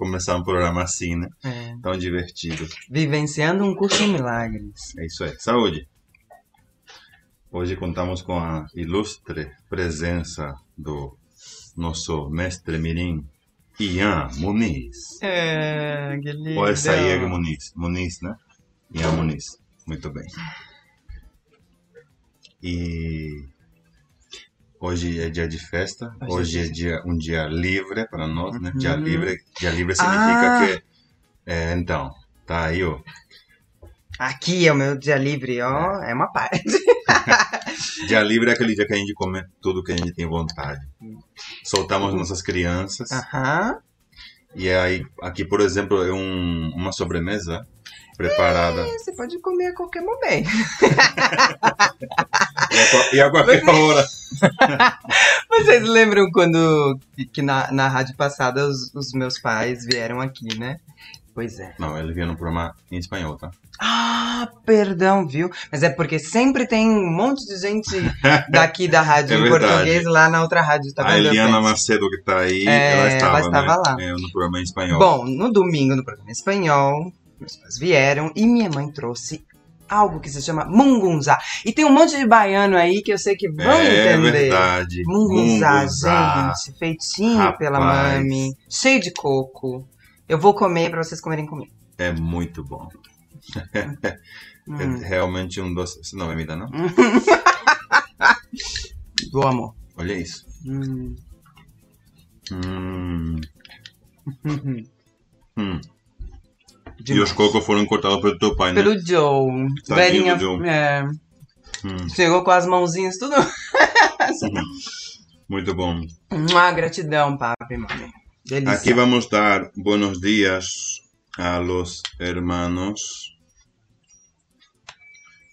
começar um programa assim, né? É. Tão divertido. Vivenciando um curso em milagres. É isso aí. Saúde! Hoje contamos com a ilustre presença do nosso mestre mirim, Ian Muniz. É, que lindo. Ou é Sayeg Muniz? Muniz, né? Ian Muniz. Muito bem. E hoje é dia de festa. Hoje Hoje é é dia, um dia livre para nós, né? Uhum. Dia livre, dia livre significa Ah. que é, então, tá aí, ó. Aqui é o meu dia livre, ó. É uma parte. Dia livre é aquele dia que a gente come tudo que a gente tem vontade. Soltamos nossas crianças. Aham. E aí, aqui, por exemplo, é um, uma sobremesa preparada. É, Você pode comer a qualquer momento. E a, qual- e a qualquer hora. Vocês lembram quando que- na, na rádio passada os, os meus pais vieram aqui, né? Pois é. Não, ele vinha no programa em espanhol, tá? Ah, perdão, viu? Mas é porque sempre tem um monte de gente daqui da rádio É em verdade. português lá na outra rádio, tá a? Eliana? Macedo, que tá aí, É, ela estava, ela estava né? lá. É, no programa em espanhol. Bom, no domingo, no programa em espanhol, meus pais vieram e minha mãe trouxe algo que se chama mungunzá. E tem um monte de baiano aí que eu sei que vão é entender. verdade. Mungunzá, Mungunzá. gente, feitinho Rapaz. pela mami, cheio de coco. Eu vou comer pra vocês comerem comigo. É muito bom. Hum, É realmente um doce. Isso não é vida, não? do amor. Olha isso. Hum. Hum, hum. E os cocos foram cortados pelo teu pai, né? Pelo Joe. Tadinho Velhinha. Joe. É, Hum, chegou com as mãozinhas tudo. muito bom. Ah, gratidão, papi, mami. Delícia. Aquí vamos dar buenos días a los hermanos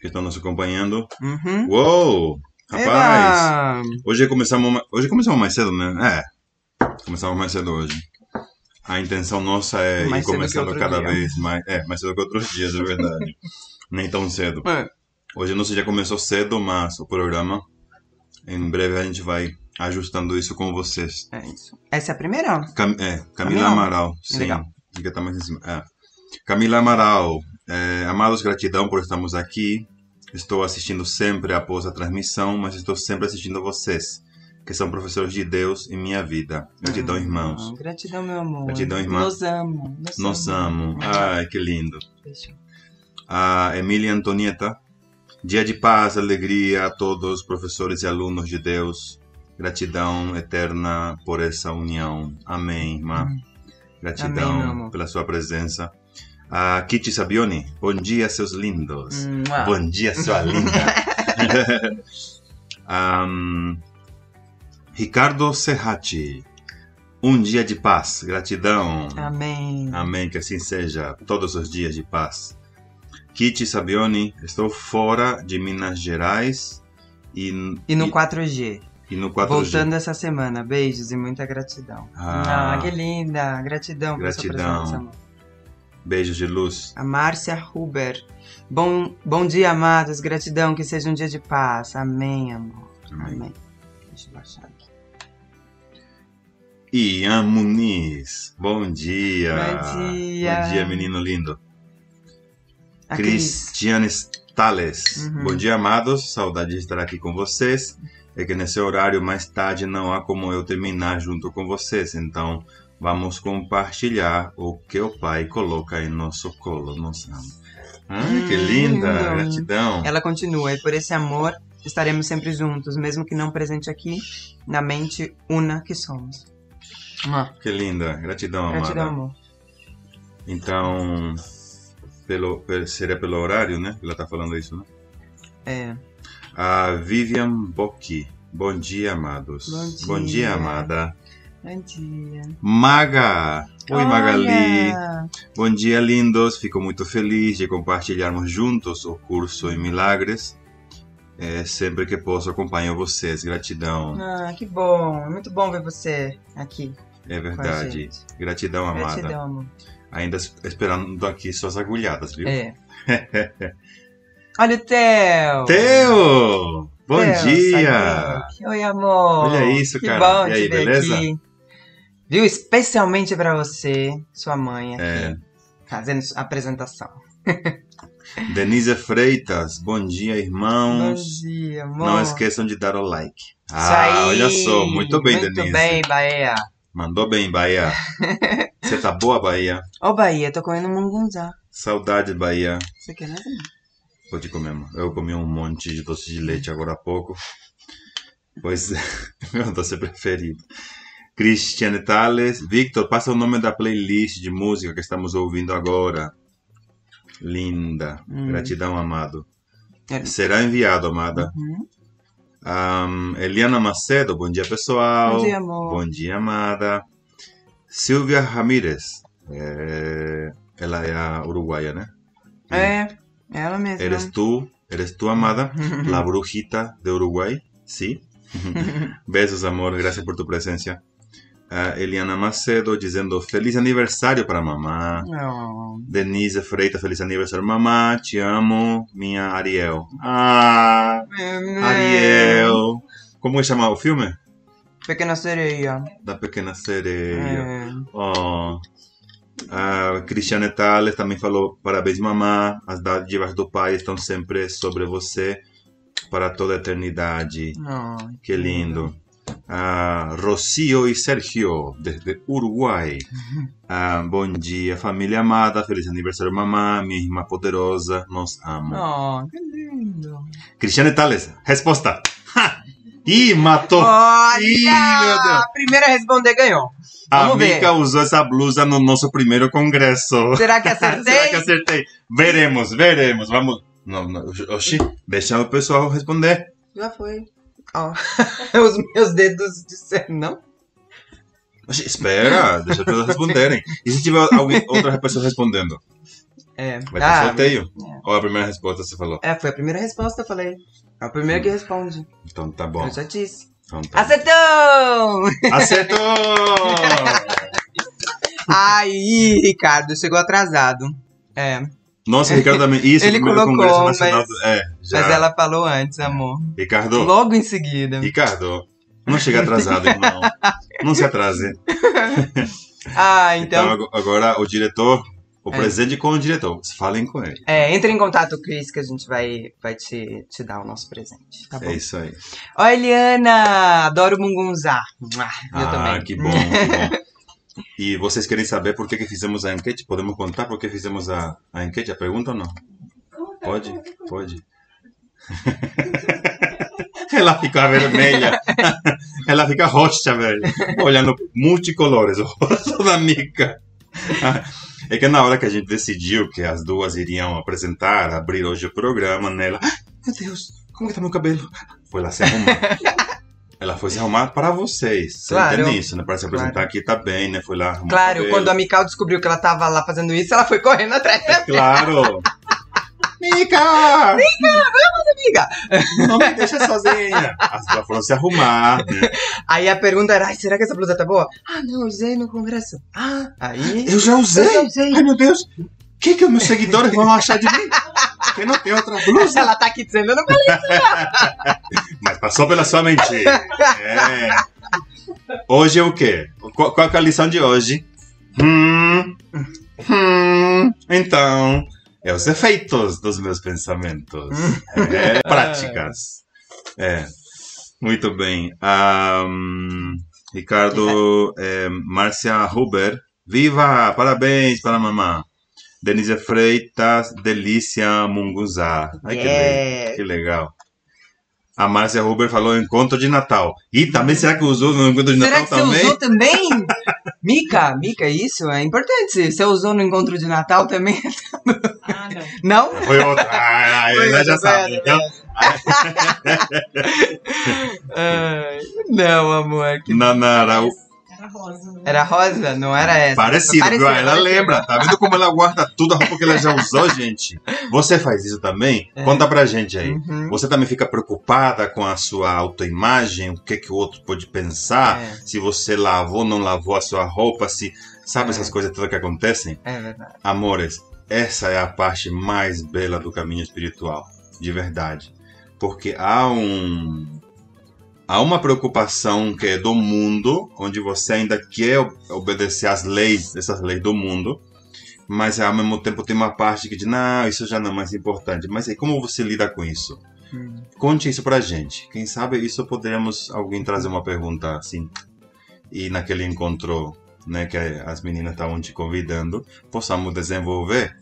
que estão nos acompanhando. Uhum. Uou! Rapaz! Eba! Hoje começamos, hoje começamos mais cedo, né? É. Começamos mais cedo hoje. A intenção nossa é Mais ir começando cada dia. vez mais. É, mais cedo que outros dias, é verdade. Nem tão cedo. É. Hoje não já começou cedo, mas o programa, em breve a gente vai ajustando isso com vocês. É isso. Essa é a primeira? Cam é, Camila Camila? Amaral, sim. Legal. Fica tá mais em cima. É. Camila Amaral, é, amados, gratidão por estarmos aqui. Estou assistindo sempre após a transmissão, mas estou sempre assistindo vocês, que são professores de Deus em minha vida. Gratidão, Ah, irmãos. Gratidão, meu amor. Gratidão, irmã. Nos amo. Nos, Nos amo. Ai, que lindo. Beijo. A Emília Antonieta. Dia de paz, alegria a todos, professores e alunos de Deus. Gratidão eterna por essa união. Amém, irmã. Gratidão Amém, pela sua presença. A Kitty Sabioni. Bom dia, seus lindos. Bom dia, sua linda. Ahn, Ricardo Serrati. Um dia de paz. Gratidão. Amém. Amém, que assim seja, todos os dias de paz. Kitty Sabioni, estou fora de Minas Gerais e, E no e, 4G. e no 4G. Voltando essa semana. Beijos e muita gratidão. Ah. Ah, que linda. Gratidão Gratidão. Beijos de luz. A Márcia Huber. Bom, bom dia, amados. Gratidão, que seja um dia de paz. Amém, amor. Amém. Amém. Deixa eu baixar. Ian Muniz, bom dia. Bom dia. Bom dia, menino lindo. A. Cristiane Tales. Uhum. Bom dia, amados. Saudade de estar aqui com vocês. É que nesse horário mais tarde não há como eu terminar junto com vocês. Então, vamos compartilhar o que o Pai coloca em nosso colo. Nossa. Ah, que Hum, linda. lindo. Gratidão. Ela continua, e por esse amor estaremos sempre juntos, mesmo que não presente aqui, na mente una que somos. Ah, Que linda. Gratidão, gratidão, amada. amor. Então, pelo, pe- seria pelo horário, né? Ela tá falando isso, né? É. A Vivian Bocchi. Bom dia, amados. Bom dia. dia, amada. Bom dia. Maga. Oi, Magali. Olha! Bom dia, lindos. Fico muito feliz de compartilharmos juntos o curso em Milagres. É, sempre que posso, acompanho vocês. Gratidão. Ah, que bom. Muito bom ver você aqui É verdade. Gratidão, amada. Gratidão, amor. Ainda es- esperando aqui suas agulhadas, viu? É. Olha o Theo! Teo! Bom Theo, dia! Oi, amor! Olha isso, que cara. bom E aí, te ver beleza? aqui. Viu? Especialmente pra você, sua mãe aqui, É. fazendo a apresentação. Denise Freitas, bom dia, Bom irmãos. dia, amor. Não esqueçam de dar o like. Ah, olha só, muito bem, Muito Denise. bem, Bahia. Mandou bem, Bahia. Você tá boa, Bahia? Ô, Bahia, tô comendo mungunzá. Saudade, Bahia. Você quer nada? Pode comer. Eu comi um monte de doce de leite agora há pouco. Pois é, meu doce preferido. Cristiane Tales. Victor, passa o nome da playlist de música que estamos ouvindo agora. Linda. Hum. Gratidão, amado. É. Será enviado, amada. Uhum. Eliana Macedo, bom dia, pessoal. Bom dia, amor. Bom dia, amada. Silvia Ramírez. É, Ela é a uruguaia, né? É, ela mesma. Eres tú, eres tú, amada, la brujita de Uruguay, ¿sí? Besos, amor, gracias por tu presencia. Ah, Eliana Macedo dizendo feliz aniversário para mamá. Oh, Denise Freitas, feliz aniversário, mamá. Te amo, minha Ariel. Ah, Ariel. Como chama o filme? Pequena sereia. Da Pequena Sereia. É. Oh. A Cristiane Tales também falou: parabéns, mamá. As dádivas do pai estão sempre sobre você para toda a eternidade. Oh, Que lindo. Ah, Rocio e Sergio, desde Uruguai. Ah, bom dia, família amada. Feliz aniversário, mamá. Minha irmã poderosa. Nos amo. Oh, que lindo. Cristiane Tales, resposta. Ha! Ih, matou. Olha! Ih. A primeira a responder ganhou. A Vamos ver. Mica usou essa blusa no nosso primeiro congresso. Será que acertei? Será que acertei? Veremos, veremos. Vamos. Não, não. Oxi, deixa o pessoal responder. Já foi. Ó, os meus dedos disseram não. Oxi, espera, deixa as pessoas responderem. E se tiver alguém, outra pessoa respondendo? É. Vai ter Ah, sorteio? é. Ou a primeira resposta você falou? É, foi a primeira resposta, eu falei. É o primeiro que responde. Então tá bom. Eu já disse. Então tá. Acertou! Acertou! Aí, Ricardo, chegou atrasado. É, Nossa, Ricardo também. Isso, Ele colocou, Congresso Nacional. mas- do- É, já. mas ela falou antes, amor. Ricardo, Logo em seguida. Ricardo, não chega atrasado, irmão. Não se atrase. Ah, Então, então. ag- agora o diretor, o É. presente com o diretor. Falem com ele. É, entre em contato, Cris, que a gente vai, vai te, te dar o nosso presente. Tá bom? É isso aí. Ó, Eliana! Adoro mungunzá. Ah, eu ah, também. que bom, que bom. E vocês querem saber por que, que fizemos a enquete? Podemos contar por que fizemos a, a enquete, a pergunta ou não? Pode? Pode. Ela fica vermelha. Ela fica roxa, velho. Olhando multicolores. O rosto da Mica. É que na hora que a gente decidiu que as duas iriam apresentar, abrir hoje o programa, nela. "Ah, Meu Deus, como que tá meu cabelo? Foi lá se arrumar. Ela foi se arrumar para vocês. Você Claro. entende isso, né? Para se apresentar Claro. aqui tá bem, né? Foi lá arrumar Claro, cabelo. quando a Mikau descobriu que ela tava lá fazendo isso, ela foi correndo atrás da Claro! Mica! amiga. Não me deixa sozinha! Duas foram se arrumar, né? Aí a pergunta era, será que essa blusa tá boa? Ah, não, usei no congresso. Ah, aí... Eu já usei! Eu já usei. Ai, meu Deus! O que, que os meus seguidores vão achar de mim? Que não tem outra blusa? Ela tá aqui dizendo, eu não falei. Mas passou pela sua mente. É. Hoje é o quê? Qual, qual é a lição de hoje? Hum, hum, então, é os efeitos dos meus pensamentos. É, práticas. É. Muito bem. Ahn, Ricardo, é, Márcia Huber. Viva! Parabéns para a mamã. Denise Freitas, Delícia Munguzá. Ai, que, le- Yeah. que legal. A Márcia Huber falou encontro de Natal. E também, será que usou no encontro de Será Natal que você também? usou também? Mica, Mica, isso é importante. Você usou no encontro de Natal também? Ah, não. Não? Foi outra. Ah, Foi ela já sabe. foi Então, Ai, não, amor. que- Nanara, Era rosa. né? Era rosa? Não era essa? parecido, Parecida, viu? Ela parecida. lembra. Tá vendo como ela guarda tudo a roupa que ela já usou, gente? Você faz isso também? É. Conta pra gente aí. Uhum. Você também fica preocupada com a sua autoimagem? O que, que o outro pode pensar? É. Se você lavou ou não lavou a sua roupa? Se Sabe É. essas coisas todas que acontecem? É verdade. Amores, essa é a parte mais bela do caminho espiritual, de verdade. Porque há um há uma preocupação que é do mundo, onde você ainda quer obedecer às leis, essas leis do mundo, mas ao mesmo tempo tem uma parte que diz, não, isso já não é mais importante. Mas aí, como você lida com isso? Hum. Conte isso pra gente. Quem sabe isso poderemos alguém trazer uma pergunta assim. E naquele encontro, né, que as meninas estavam te convidando, possamos desenvolver.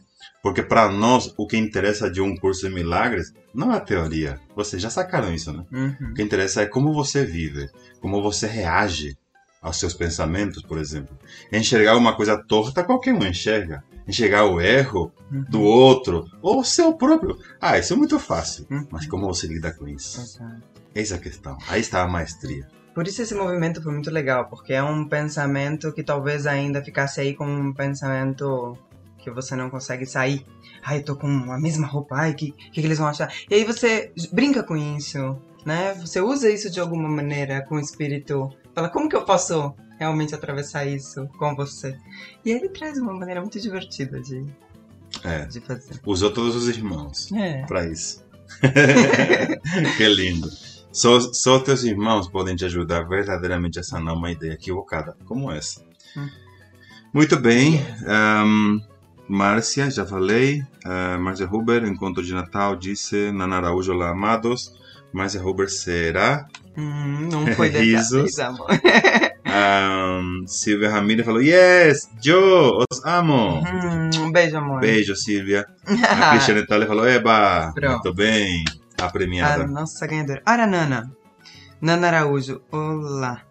Porque para nós, o que interessa de um curso de milagres não é a teoria. Vocês já sacaram isso, né? Uhum. O que interessa é como você vive, como você reage aos seus pensamentos, por exemplo. Enxergar uma coisa torta, qualquer um enxerga. Enxergar o erro uhum. do outro, ou o seu próprio. Ah, isso é muito fácil. Uhum. Mas como você lida com isso? Uhum. Eis a questão. Aí está a maestria. Por isso esse movimento foi muito legal, porque é um pensamento que talvez ainda ficasse aí como um pensamento que você não consegue sair. Ai, eu tô com a mesma roupa, ai, que, que, que eles vão achar? E aí você brinca com isso, né? Você usa isso de alguma maneira com o espírito. Fala, como que eu posso realmente atravessar isso com você? E ele traz uma maneira muito divertida de, é, de fazer. Usou todos os irmãos é. para isso. que lindo. Só, só teus irmãos podem te ajudar verdadeiramente a sanar uma ideia equivocada como essa. Hum. Muito bem. Um, Márcia, já falei. Uh, Márcia Huber, encontro de Natal, disse Nana Araújo, olá, amados. Márcia Huber será. Hum, não foi Risos. amor. um, Silvia Ramirez falou: Yes, Joe, os amo. Hum, um beijo, amor. Beijo, Silvia. A Cristiane Thaler falou: Eba, Pronto. muito bem. A premiada. A nossa ganhadora. Ora, Nana. Nana Araújo, olá.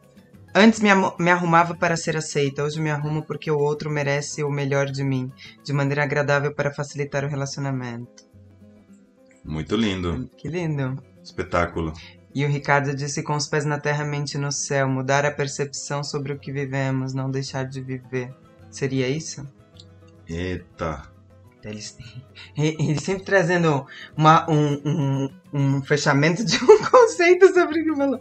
Antes me, me arrumava para ser aceita, hoje me arrumo porque o outro merece o melhor de mim, de maneira agradável para facilitar o relacionamento. Muito lindo. Que lindo. Espetáculo. E o Ricardo disse com os pés na terra, mente no céu, mudar a percepção sobre o que vivemos, não deixar de viver. Seria isso? Eita. Eles, ele sempre trazendo uma, um, um, um, fechamento de um conceito sobre o que falou.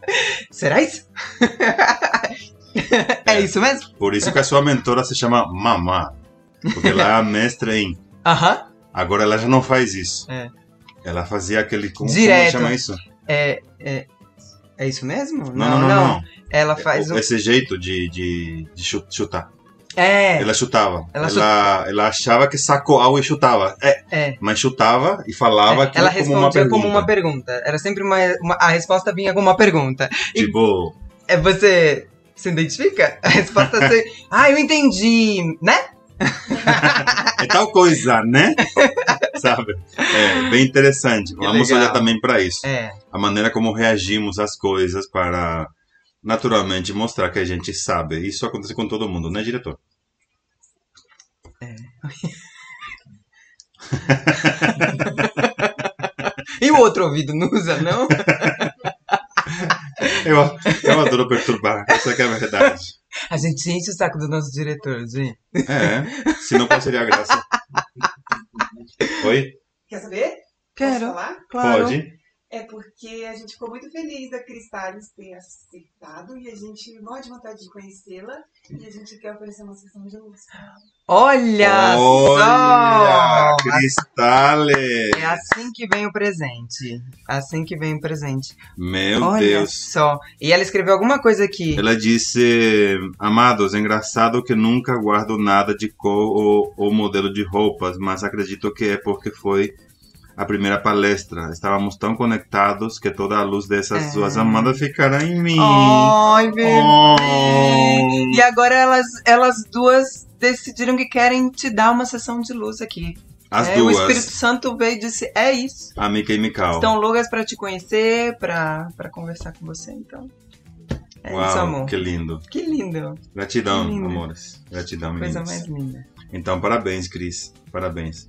Será isso? é, é, isso mesmo? Por isso que a sua mentora se chama Mamá. Porque ela é a mestra em. Aham. Agora ela já não faz isso. É. Ela fazia aquele. Como, Direto. como chama isso? É, é, é isso mesmo? Não, não, não. não, não. Ela faz. Esse o... jeito de, de, de chutar. É. Ela chutava. Ela, ela, ela, achava que sacou algo e chutava. É. é. Mas chutava e falava é. Ela como uma pergunta. como uma pergunta. Era sempre uma, uma, A resposta vinha com uma pergunta. Tipo. E, é você se identifica? A resposta é. ah, eu entendi, né? é tal coisa, né? Sabe? É bem interessante. Que Vamos legal. olhar também para isso. É. A maneira como reagimos às coisas para naturalmente mostrar que a gente sabe. Isso acontece com todo mundo, né, diretor? É. e o outro ouvido não usa, não? eu, eu adoro perturbar, essa é a verdade. A gente enche o saco do nosso diretor, gente. É, se não, qual seria a graça? Oi? Quer saber? Quero. Posso falar? Claro. Pode. É porque a gente ficou muito feliz da Cristales ter aceitado e a gente morre de vontade de conhecê-la e a gente quer oferecer uma sessão de luz. Olha, Olha só! Cristales! É assim que vem o presente. Assim que vem o presente. Meu Olha Deus. só. E ela escreveu alguma coisa aqui. Ela disse: Amados, é engraçado que nunca guardo nada de cor ou, ou modelo de roupas, mas acredito que é porque foi a primeira palestra. Estávamos tão conectados que toda a luz dessas é. duas amadas ficará em mim. Ai, bebê! Oh. E agora elas, elas duas decidiram que querem te dar uma sessão de luz aqui. As é, duas. O Espírito Santo veio e disse: É isso. A e Mikal. Estão loucas para te conhecer, para conversar com você, então. É Uau, isso, amor. Que lindo. Que lindo. Gratidão, que lindo. amores. Gratidão, meninas. Coisa mais linda. Então, parabéns, Cris. Parabéns.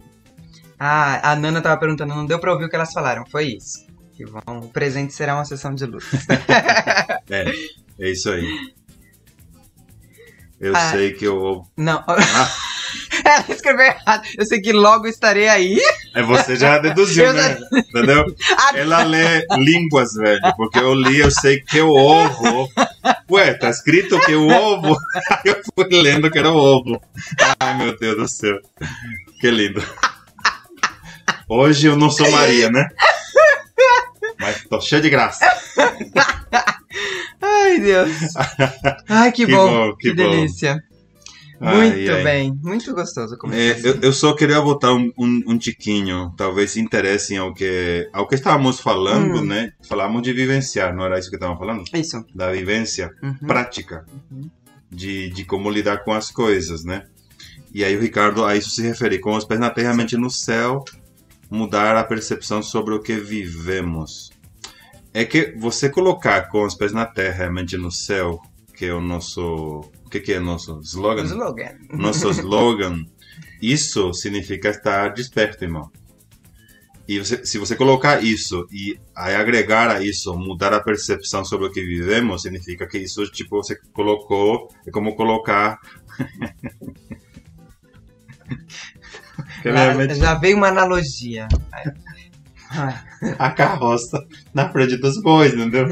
Ah, a Nana tava perguntando, não deu pra ouvir o que elas falaram. Foi isso. Que vão, o presente será uma sessão de luz. é, é isso aí. Eu ah, sei que eu. Não. Ah. Ela escreveu errado. Eu sei que logo estarei aí. É, você já deduziu, né? Entendeu? Ela lê línguas, velho. Porque eu li, eu sei que o ovo. Ué, tá escrito que o ovo. Eu fui lendo que era o ovo. Ai, meu Deus do céu. Que lindo. Hoje eu não sou Maria, né? Mas tô cheio de graça. Ai, Deus. Ai, que, Que bom. bom, que que bom. delícia. Ai, Muito ai. bem. Muito gostoso. É, eu, eu só queria botar um, um, um tiquinho, talvez interessem ao que, ao que estávamos falando, Hum. né? Falamos de vivenciar, não era isso que estávamos falando? Isso. Da vivência Uhum. prática, Uhum. de, de como lidar com as coisas, né? E aí o Ricardo a isso se refere, com os pés na terra, mente no céu, mudar a percepção sobre o que vivemos. É que você colocar com os pés na terra e a mente no céu, que é o nosso... O que, que é nosso slogan? Slogan. nosso slogan, isso significa estar desperto, irmão. E você- se você colocar isso e aí agregar a isso, mudar a percepção sobre o que vivemos, significa que isso, tipo, você colocou, é como colocar. Que Já, realmente já veio uma analogia. A carroça na frente dos bois, entendeu?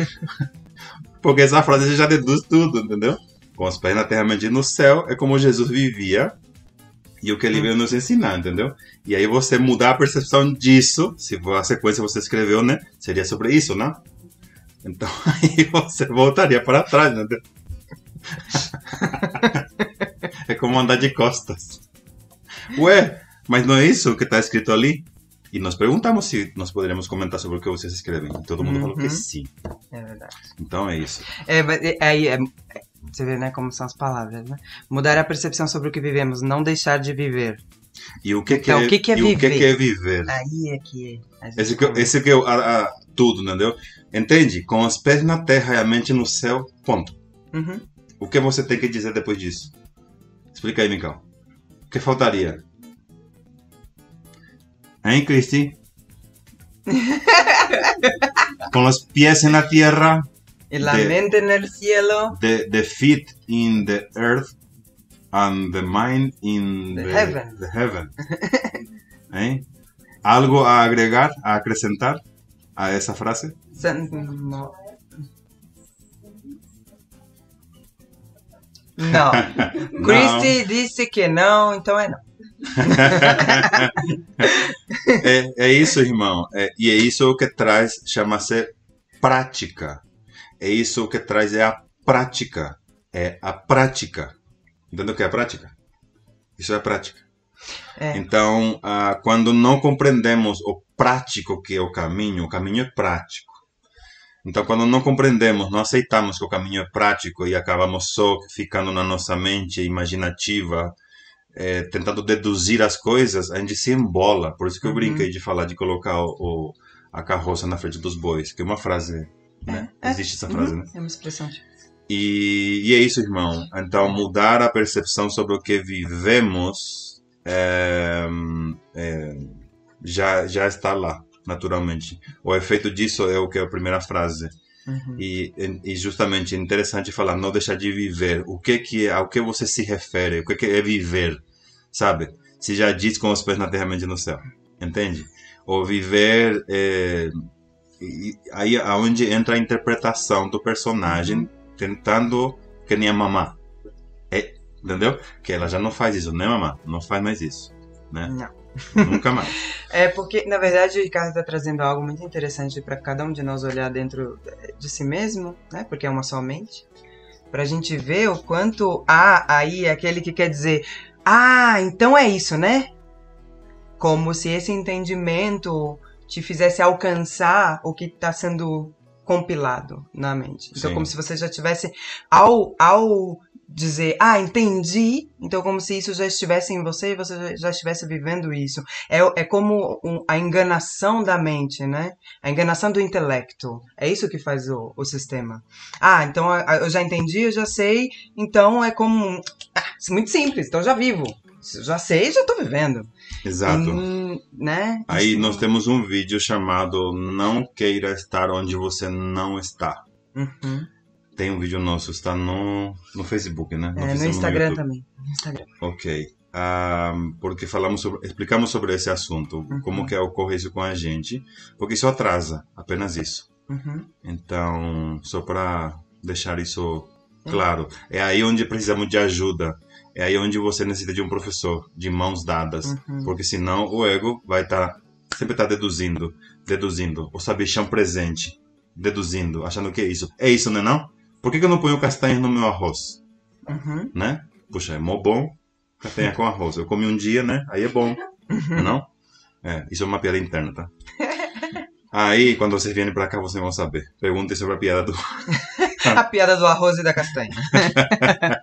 Porque essa frase você já deduz tudo, entendeu? Com os pés na terra, mente no céu, é como Jesus vivia e o que ele veio nos ensinar, entendeu? E aí você mudar a percepção disso, se a sequência você escreveu, né? Seria sobre isso, né? Então aí você voltaria para trás, entendeu? é como andar de costas. Ué, mas não é isso que está escrito ali? E nós perguntamos se nós poderíamos comentar sobre o que vocês escrevem. E todo mundo falou que Uhum. sim. É verdade. Então é isso. É, é- é, é- você vê, né, como são as palavras, né? Mudar a percepção sobre o que vivemos, não deixar de viver. E o que, que Então, é, o que que é e o que, viver? que é viver? Aí é que gente Esse que, esse que é a- a- tudo, entendeu? Entende? Com os pés na terra e a mente no céu, ponto. Uhum. O que você tem que dizer depois disso? Explica aí, Micão. O que faltaria? Hein, Cristi? Com os pés na terra, Y la mente en el cielo, the, the feet in the earth, and the mind in The the, heaven. the heaven. Hein? ¿Algo a agregar, a acrescentar a esa frase? se- no. Não. Christy disse que não, então é não. É, é isso, irmão. É, e é isso que traz, chama-se prática. É isso que traz é a prática. É a prática. Entendeu o que é a prática? Isso é a prática. É. Então, ah, quando não compreendemos o prático que é o caminho, o caminho é prático. Então, quando não compreendemos, não aceitamos que o caminho é prático e acabamos só ficando na nossa mente imaginativa, eh, tentando deduzir as coisas, a gente se embola. Por isso que eu Uhum. brinquei de falar de colocar o, o- a carroça na frente dos bois, que é uma frase, né? É, é. Existe essa frase, né? É uma expressão. E, e é isso, irmão. Então, mudar a percepção sobre o que vivemos é, é, já, já está lá, naturalmente. O efeito disso é o que é a primeira frase. Uhum. E, e justamente é interessante falar, não deixar de viver. O que que é, ao que você se refere? O que que é viver? Sabe? Se já diz com os pés na terra, mente no céu. Entende? O viver é, aí é onde entra a interpretação do personagem tentando que nem a mamá. É, entendeu? Que ela já não faz isso, né, mamá? Não faz mais isso, né? Não. Nunca mais. É porque, na verdade, o Ricardo está trazendo algo muito interessante para cada um de nós olhar dentro de si mesmo, né? Porque é uma só mente. Pra gente ver o quanto há aí aquele que quer dizer, ah, então é isso, né? Como se esse entendimento te fizesse alcançar o que está sendo compilado na mente. Então, Sim. como se você já tivesse, ao, ao dizer, ah, entendi, então como se isso já estivesse em você e você já- estivesse vivendo isso. É, é como um- a enganação da mente, né? A enganação do intelecto. É isso que faz o, o sistema. Ah, então eu já entendi, eu já sei, então é como. Ah, muito simples, então já vivo. Já sei, já tô vivendo. Exato. Hum, né? Aí nós temos um vídeo chamado Não Queira Estar Onde Você Não Está. Uhum. Tem um vídeo nosso, está no, no Facebook, né? Não É, no Instagram YouTube. também. No Instagram. Ok. Ah, porque falamos sobre, explicamos sobre esse assunto, Uhum. como que ocorre isso com a gente, porque isso atrasa, apenas isso. Uhum. Então, só para deixar isso claro, é aí onde precisamos de ajuda, é aí onde você necessita de um professor, de mãos dadas, Uhum. porque senão o ego vai estar sempre está deduzindo, deduzindo, o sabichão presente, deduzindo, achando que é isso. É isso, não é não? Por que, que eu não ponho castanhas no meu arroz? Uhum. Né? Puxa, é mó bom castanha com arroz. Eu comi um dia, né? Aí é bom, não? É, isso é uma piada interna, tá? Aí, quando vocês vierem pra cá, vocês vão saber. Perguntem sobre a piada do... A piada do arroz e da castanha.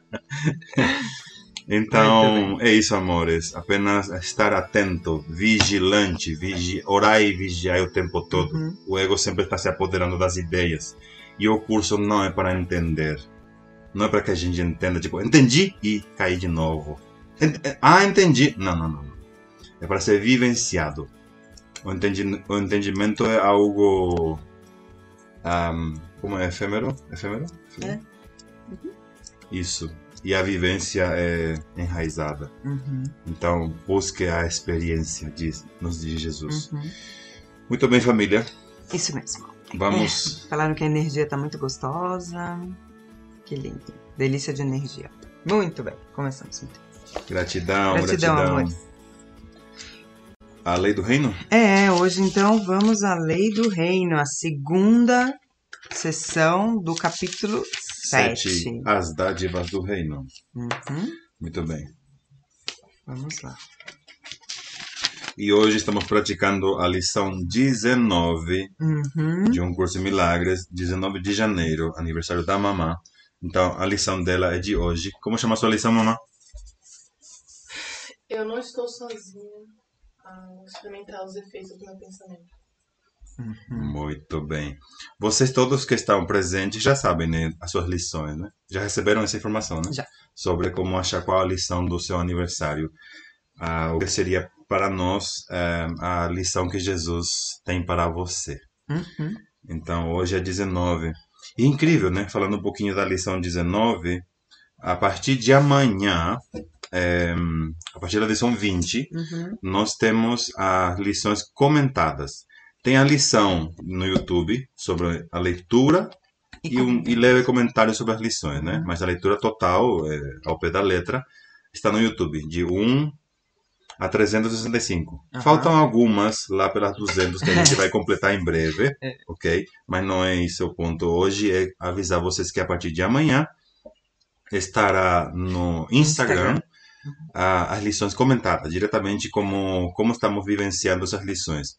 Então, é isso, amores. Apenas estar atento, vigilante, vigi orar e vigiar o tempo todo. Uhum. O ego sempre está se apoderando das ideias. E o curso não é para entender. Não é para que a gente entenda, tipo, entendi e cair de novo. Ent- ah, entendi. Não, não, não. É para ser vivenciado. O, entendi o entendimento é algo. ahm, como é? Efêmero? Efêmero? Efêmero? Isso. E a vivência é enraizada. Uhum. Então, busque a experiência, diz, nos diz Jesus. Uhum. Muito bem, família. Isso mesmo. Vamos. Falaram que a energia tá muito gostosa. Que lindo. Delícia de energia. Muito bem. Começamos então. Gratidão, Gratidão, gratidão. amores. A lei do reino? É, hoje então vamos à Lei do Reino, a segunda sessão do capítulo 7. As dádivas do reino. Uhum. Muito bem. Vamos lá. E hoje estamos praticando a lição 19 Uhum. de um curso de milagres, 19 de janeiro, aniversário da mamã. Então, a lição dela é de hoje. Como chama a sua lição, mamã? Eu não estou sozinha a experimentar os efeitos do meu pensamento. Muito bem. Vocês todos que estão presentes já sabem, né, as suas lições, né? Já receberam essa informação, né? Já. Sobre como achar qual a lição do seu aniversário. Ah, o que seria para nós eh, a lição que Jesus tem para você. Uhum. Então, hoje é 19. E incrível, né? Falando um pouquinho da lição 19, a partir de amanhã, eh, a partir da lição 20, Uhum. nós temos as lições comentadas. Tem a lição no YouTube sobre a leitura e, um, e leve comentário sobre as lições, né? Mas a leitura total, é, ao pé da letra, está no YouTube, de 1 a 365. Aham. Faltam algumas lá pelas 200 que a gente vai completar em breve, É. ok? Mas não é esse o ponto hoje, é avisar vocês que a partir de amanhã estará no Instagram, Instagram. as lições comentadas, diretamente como, como estamos vivenciando essas lições.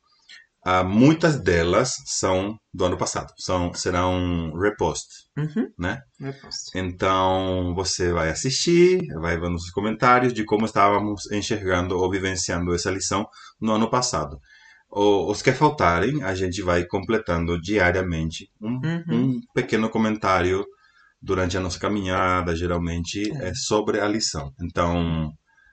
Ah, muitas delas são do ano passado, são, serão repost, Uhum. né? Reposto. Então você vai assistir, vai ver nos comentários de como estávamos enxergando ou vivenciando essa lição no ano passado. O- Os que faltarem, a gente vai completando diariamente um, Uhum. um pequeno comentário durante a nossa caminhada, geralmente é sobre a lição. Então,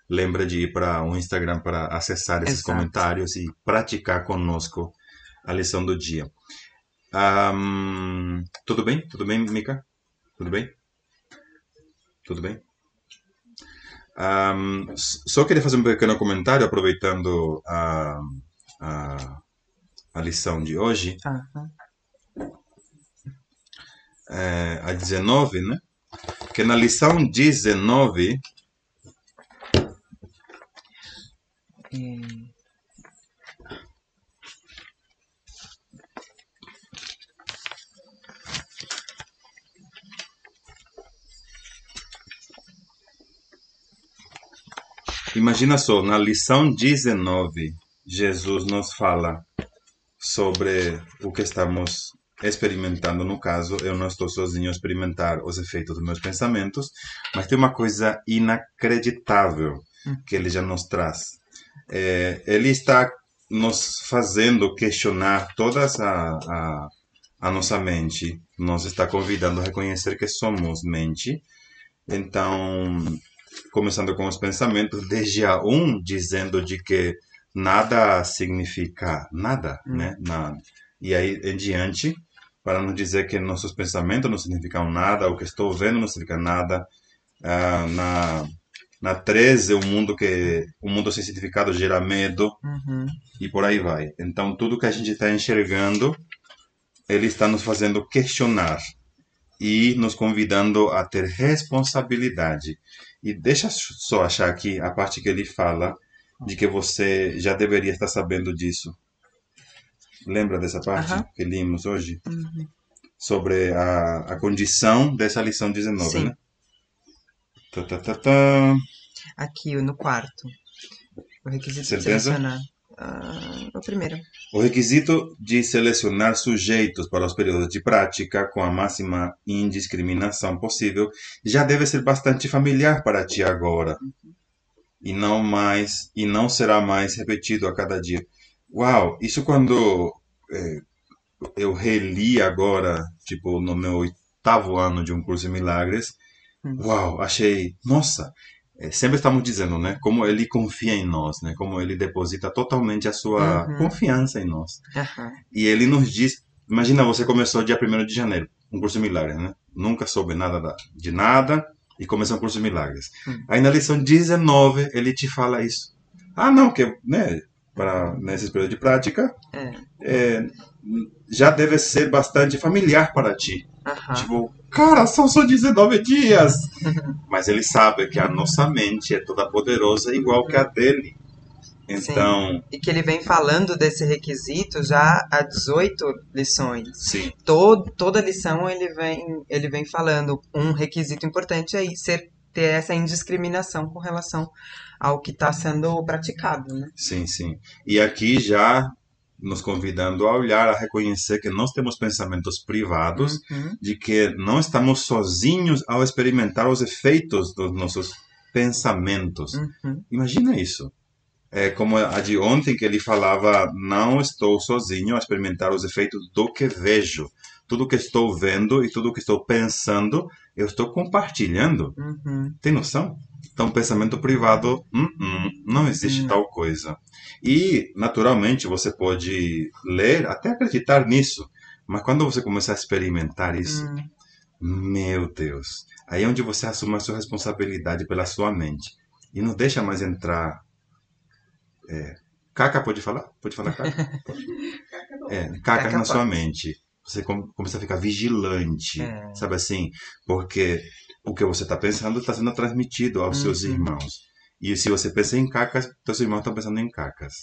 lembra de ir para o Instagram para acessar esses Exato. comentários e praticar conosco a lição do dia. Ahn, tudo bem? Tudo bem, Mika? Tudo bem? Tudo bem? S- só queria fazer um pequeno comentário, aproveitando a, a, a lição de hoje, é, a 19, né? Que na lição 19, Imagina só, na lição 19, Jesus nos fala sobre o que estamos experimentando. No caso, eu não estou sozinho a experimentar os efeitos dos meus pensamentos, mas tem uma coisa inacreditável que ele já nos traz. É, ele está nos fazendo questionar toda essa, a, a nossa mente, nos está convidando a reconhecer que somos mente. Então, começando com os pensamentos, desde a 1, dizendo de que nada significa nada, Hum. né? Na, e aí em diante, para não dizer que nossos pensamentos não significam nada, o que estou vendo não significa nada. Ah, na, na 13, o mundo que o mundo sem significado gera medo uhum. e por aí vai. Então, tudo que a gente está enxergando, ele está nos fazendo questionar e nos convidando a ter responsabilidade. E deixa só achar aqui a parte que ele fala de que você já deveria estar sabendo disso Lembra dessa parte Aham. que limos hoje? Uhum. Sobre a, a condição dessa lição 19, Sim. né? Tá, tá, tá, tá. Aqui, no quarto. O requisito de Certeza? selecionar. Ah, o primeiro. O requisito de selecionar sujeitos para os períodos de prática com a máxima indiscriminação possível já deve ser bastante familiar para ti agora. E não mais e não será mais repetido a cada dia. Uau, isso quando eh, eu reli agora, tipo, no meu oitavo ano de um curso em milagres. Uau, achei, nossa, eh, sempre estamos dizendo, né, como ele confia em nós, né, como ele deposita totalmente a sua Uhum. confiança em nós. Aham. E ele nos diz, imagina você começou dia 1 de janeiro, um curso de milagres, né? Nunca soube nada da- de nada e começou um curso de milagres. Hum. Aí na lição 19 ele te fala isso. Ah, não, que né, para nesse período de prática É. é, já deve ser bastante familiar para ti. Tipo, cara, são só 19 dias. Mas ele sabe que a nossa mente é toda poderosa igual que a dele. Então, E que ele vem falando desse requisito já há 18 lições. sim, Todo, toda lição ele vem, ele vem falando um requisito importante aí ser ter essa indiscriminação com relação ao que está sendo praticado, né? sim, sim. E aqui já nos convidando a olhar, a reconhecer que nós temos pensamentos privados, Uhum. de que não estamos sozinhos ao experimentar os efeitos dos nossos pensamentos. Uhum. Imagina isso. É como a de ontem que ele falava, não estou sozinho a experimentar os efeitos do que vejo. Tudo que estou vendo e tudo que estou pensando, eu estou compartilhando. Uhum. Tem noção? Então, pensamento privado, hum, hum, não existe Não. tal coisa. E, naturalmente, você pode ler, até acreditar nisso. Mas quando você começar a experimentar isso, Hum. meu Deus, aí é onde você assume a sua responsabilidade pela sua mente. E não deixa mais entrar. É, caca, pode falar? Pode falar caca? É, cacas Caca na sua pode. mente. Você com- começa a ficar vigilante, É. sabe assim? Porque o que você está pensando está sendo transmitido aos seus Uhum. irmãos. E se você pensa em cacas, seus irmãos estão pensando em cacas.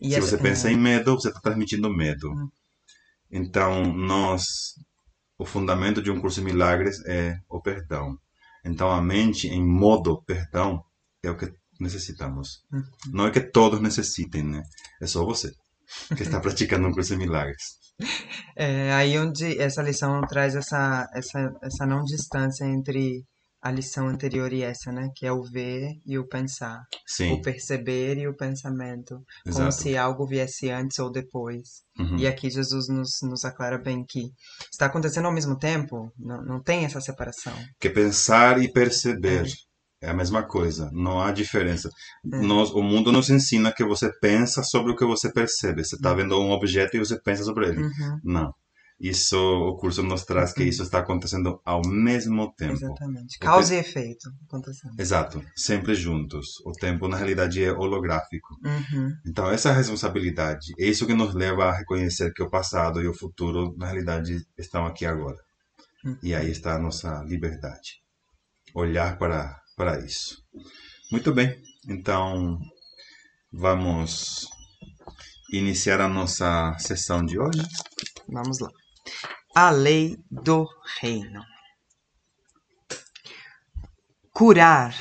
E se essa- você pensa é, em medo, você está transmitindo medo. Hum. Então, nós, o fundamento de um curso de milagres é o perdão. Então, a mente em modo perdão é o que necessitamos. Uhum. Não é que todos necessitem, né? É só você que está praticando um curso de milagres. É aí onde essa lição traz essa, essa, essa não distância entre a lição anterior e essa, né? Que é o ver e o pensar. Sim, O perceber e o pensamento. Como exato. se algo viesse antes ou depois. Uhum. E aqui Jesus nos, nos aclara bem que está acontecendo ao mesmo tempo, não, não tem essa separação. Que pensar e perceber é. A mesma coisa, não há diferença. É. Nós, o mundo nos ensina que você pensa sobre o que você percebe. Você está vendo um objeto e você pensa sobre ele. Uhum, Não. Isso, o curso nos traz que Uhum. isso está acontecendo ao mesmo tempo. exatamente. Causa e efeito acontecendo. Exato, sempre juntos. O tempo, na realidade, é holográfico. Uhum, Então, essa é responsabilidade. É isso que nos leva a reconhecer que o passado e o futuro, na realidade, estão aqui agora. Uhum. E aí está a nossa liberdade. Olhar para, para isso. Muito bem. Então, vamos iniciar a nossa sessão de hoje. Vamos lá. A lei do reino. Curar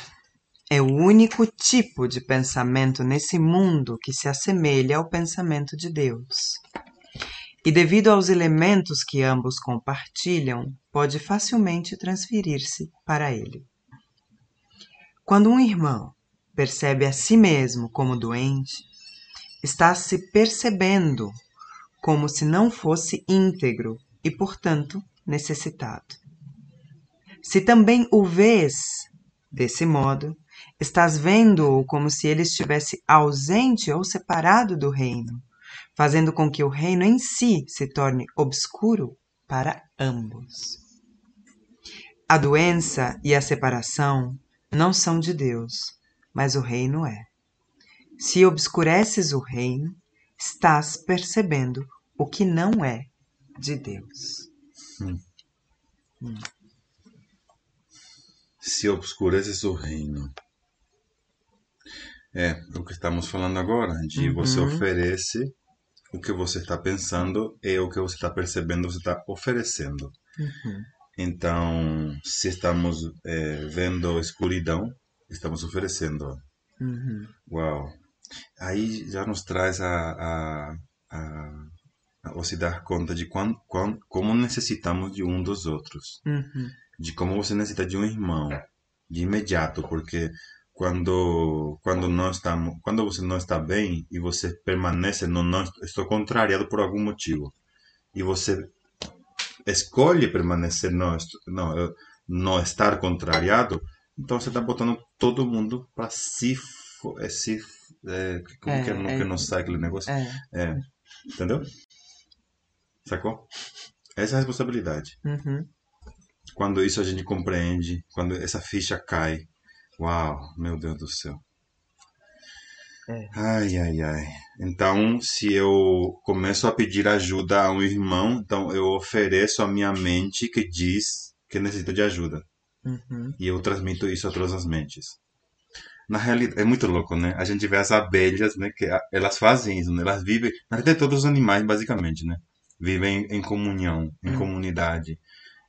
é o único tipo de pensamento nesse mundo que se assemelha ao pensamento de Deus. E devido aos elementos que ambos compartilham, pode facilmente transferir-se para ele. Quando um irmão percebe a si mesmo como doente, está se percebendo como se não fosse íntegro e, portanto, necessitado. Se também o vês desse modo, estás vendo-o como se ele estivesse ausente ou separado do reino, fazendo com que o reino em si se torne obscuro para ambos. A doença e a separação não são de Deus, mas o reino é. Se obscureces o reino, estás percebendo o que não é de Deus. Se obscureces o reino. É, o que estamos falando agora, de Uhum. você oferece o que você está pensando e o que você está percebendo, você está oferecendo. Uhum. Então, se estamos eh, vendo escuridão, estamos oferecendo. Uhum. Uau! Aí já nos traz a, a, a, a se dar conta de quão, quão, como necessitamos de um dos outros. Uhum. De como você necessita de um irmão, de imediato, porque quando quando não estamos quando você não está bem e você permanece no não estou contrariado por algum motivo e você escolhe permanecer não não eu- não estar contrariado então você está botando todo mundo para se é, se é, como É, que, não, é- que não sai aquele negócio É. é entendeu sacou essa é a responsabilidade Uhum. quando isso a gente compreende, quando essa ficha cai. Uau, meu Deus do céu. É. Ai, ai, ai. Então, se eu começo a pedir ajuda a um irmão, então eu ofereço a minha mente que diz que necessita de ajuda. Uhum. E eu transmito isso a todas as mentes. Na realidade, é muito louco, né? A gente vê as abelhas, né? Que elas fazem isso, né? Elas vivem, na verdade, todos os animais, basicamente, né? Vivem em comunhão, em Hum. comunidade.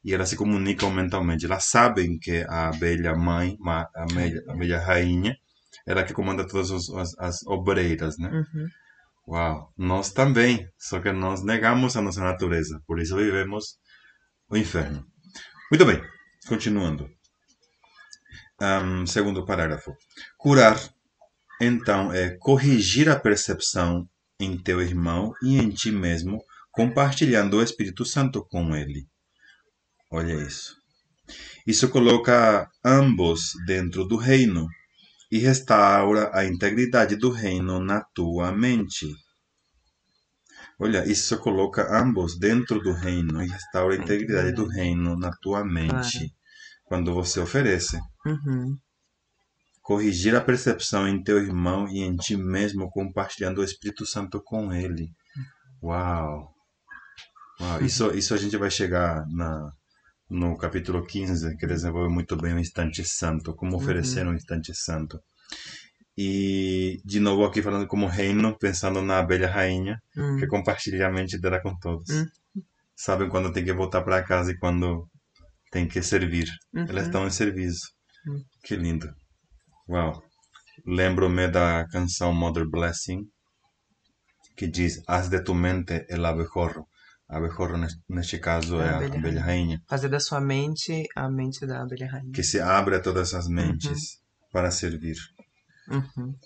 E elas se comunicam mentalmente. Elas sabem que a abelha mãe, a abelha, a abelha rainha, ela que comanda todas os- as, as obreiras, né? Uhum. Uau, nós também, só que nós negamos a nossa natureza, por isso vivemos o inferno. Muito bem, continuando. Ahm, segundo parágrafo. Curar, então, é corrigir a percepção em teu irmão e em ti mesmo, compartilhando o Espírito Santo com ele. Olha isso. Isso coloca ambos dentro do reino e restaura a integridade do reino na tua mente. Olha, isso coloca ambos dentro do reino e restaura a integridade do reino na tua mente. Quando você oferece, Uhum. corrigir a percepção em teu irmão e em ti mesmo, compartilhando o Espírito Santo com ele. Uau! Uau, isso, isso a gente vai chegar na, no capítulo 15, que desenvolve muito bem o instante santo, como oferecer um instante santo. E, de novo, aqui falando como reino, pensando na abelha rainha, Hum. que compartilha a mente dela com todos. Hum. Sabem quando tem que voltar para casa e quando tem que servir. Uhum. Elas estão em serviço. Hum. Que lindo. Uau. Lembro-me da canção Mother Blessing, que diz: Haz de tu mente el abejorro. Abejorro, nes- neste caso, A é a abelha abelha rainha. Fazer da sua mente a mente da abelha rainha. que se abre a todas as mentes para servir. Uhum.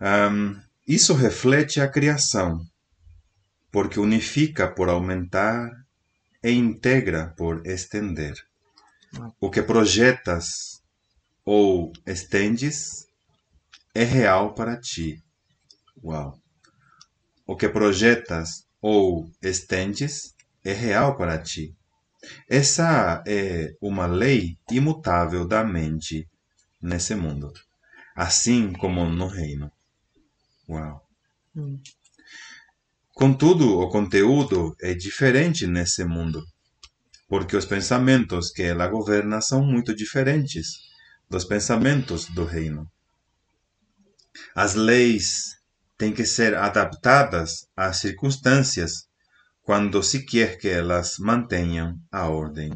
Ahm, isso reflete a criação, porque unifica por aumentar e integra por estender. O que projetas ou estendes é real para ti. Uau! O que projetas ou estendes é real para ti. Essa é uma lei imutável da mente nesse mundo, assim como no reino. Uau! Hum. Contudo, o conteúdo é diferente nesse mundo, porque os pensamentos que ela governa são muito diferentes dos pensamentos do reino. As leis têm que ser adaptadas às circunstâncias quando se quer que elas mantenham a ordem.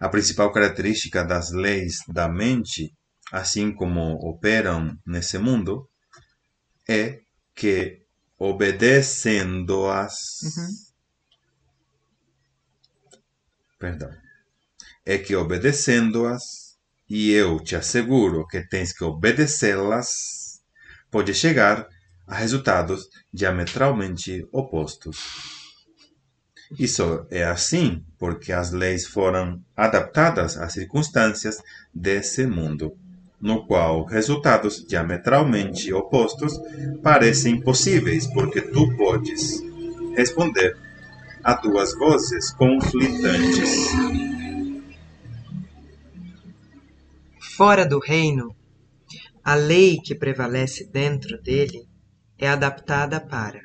A principal característica das leis da mente, assim como operam nesse mundo, é que obedecendo-as. Uhum. Perdão. É que obedecendo-as, e eu te asseguro que tens que obedecê-las, pode chegar a resultados diametralmente opostos. Isso é assim porque as leis foram adaptadas às circunstâncias desse mundo, no qual resultados diametralmente opostos parecem possíveis porque tu podes responder a duas vozes conflitantes. Fora do reino, a lei que prevalece dentro dele é adaptada para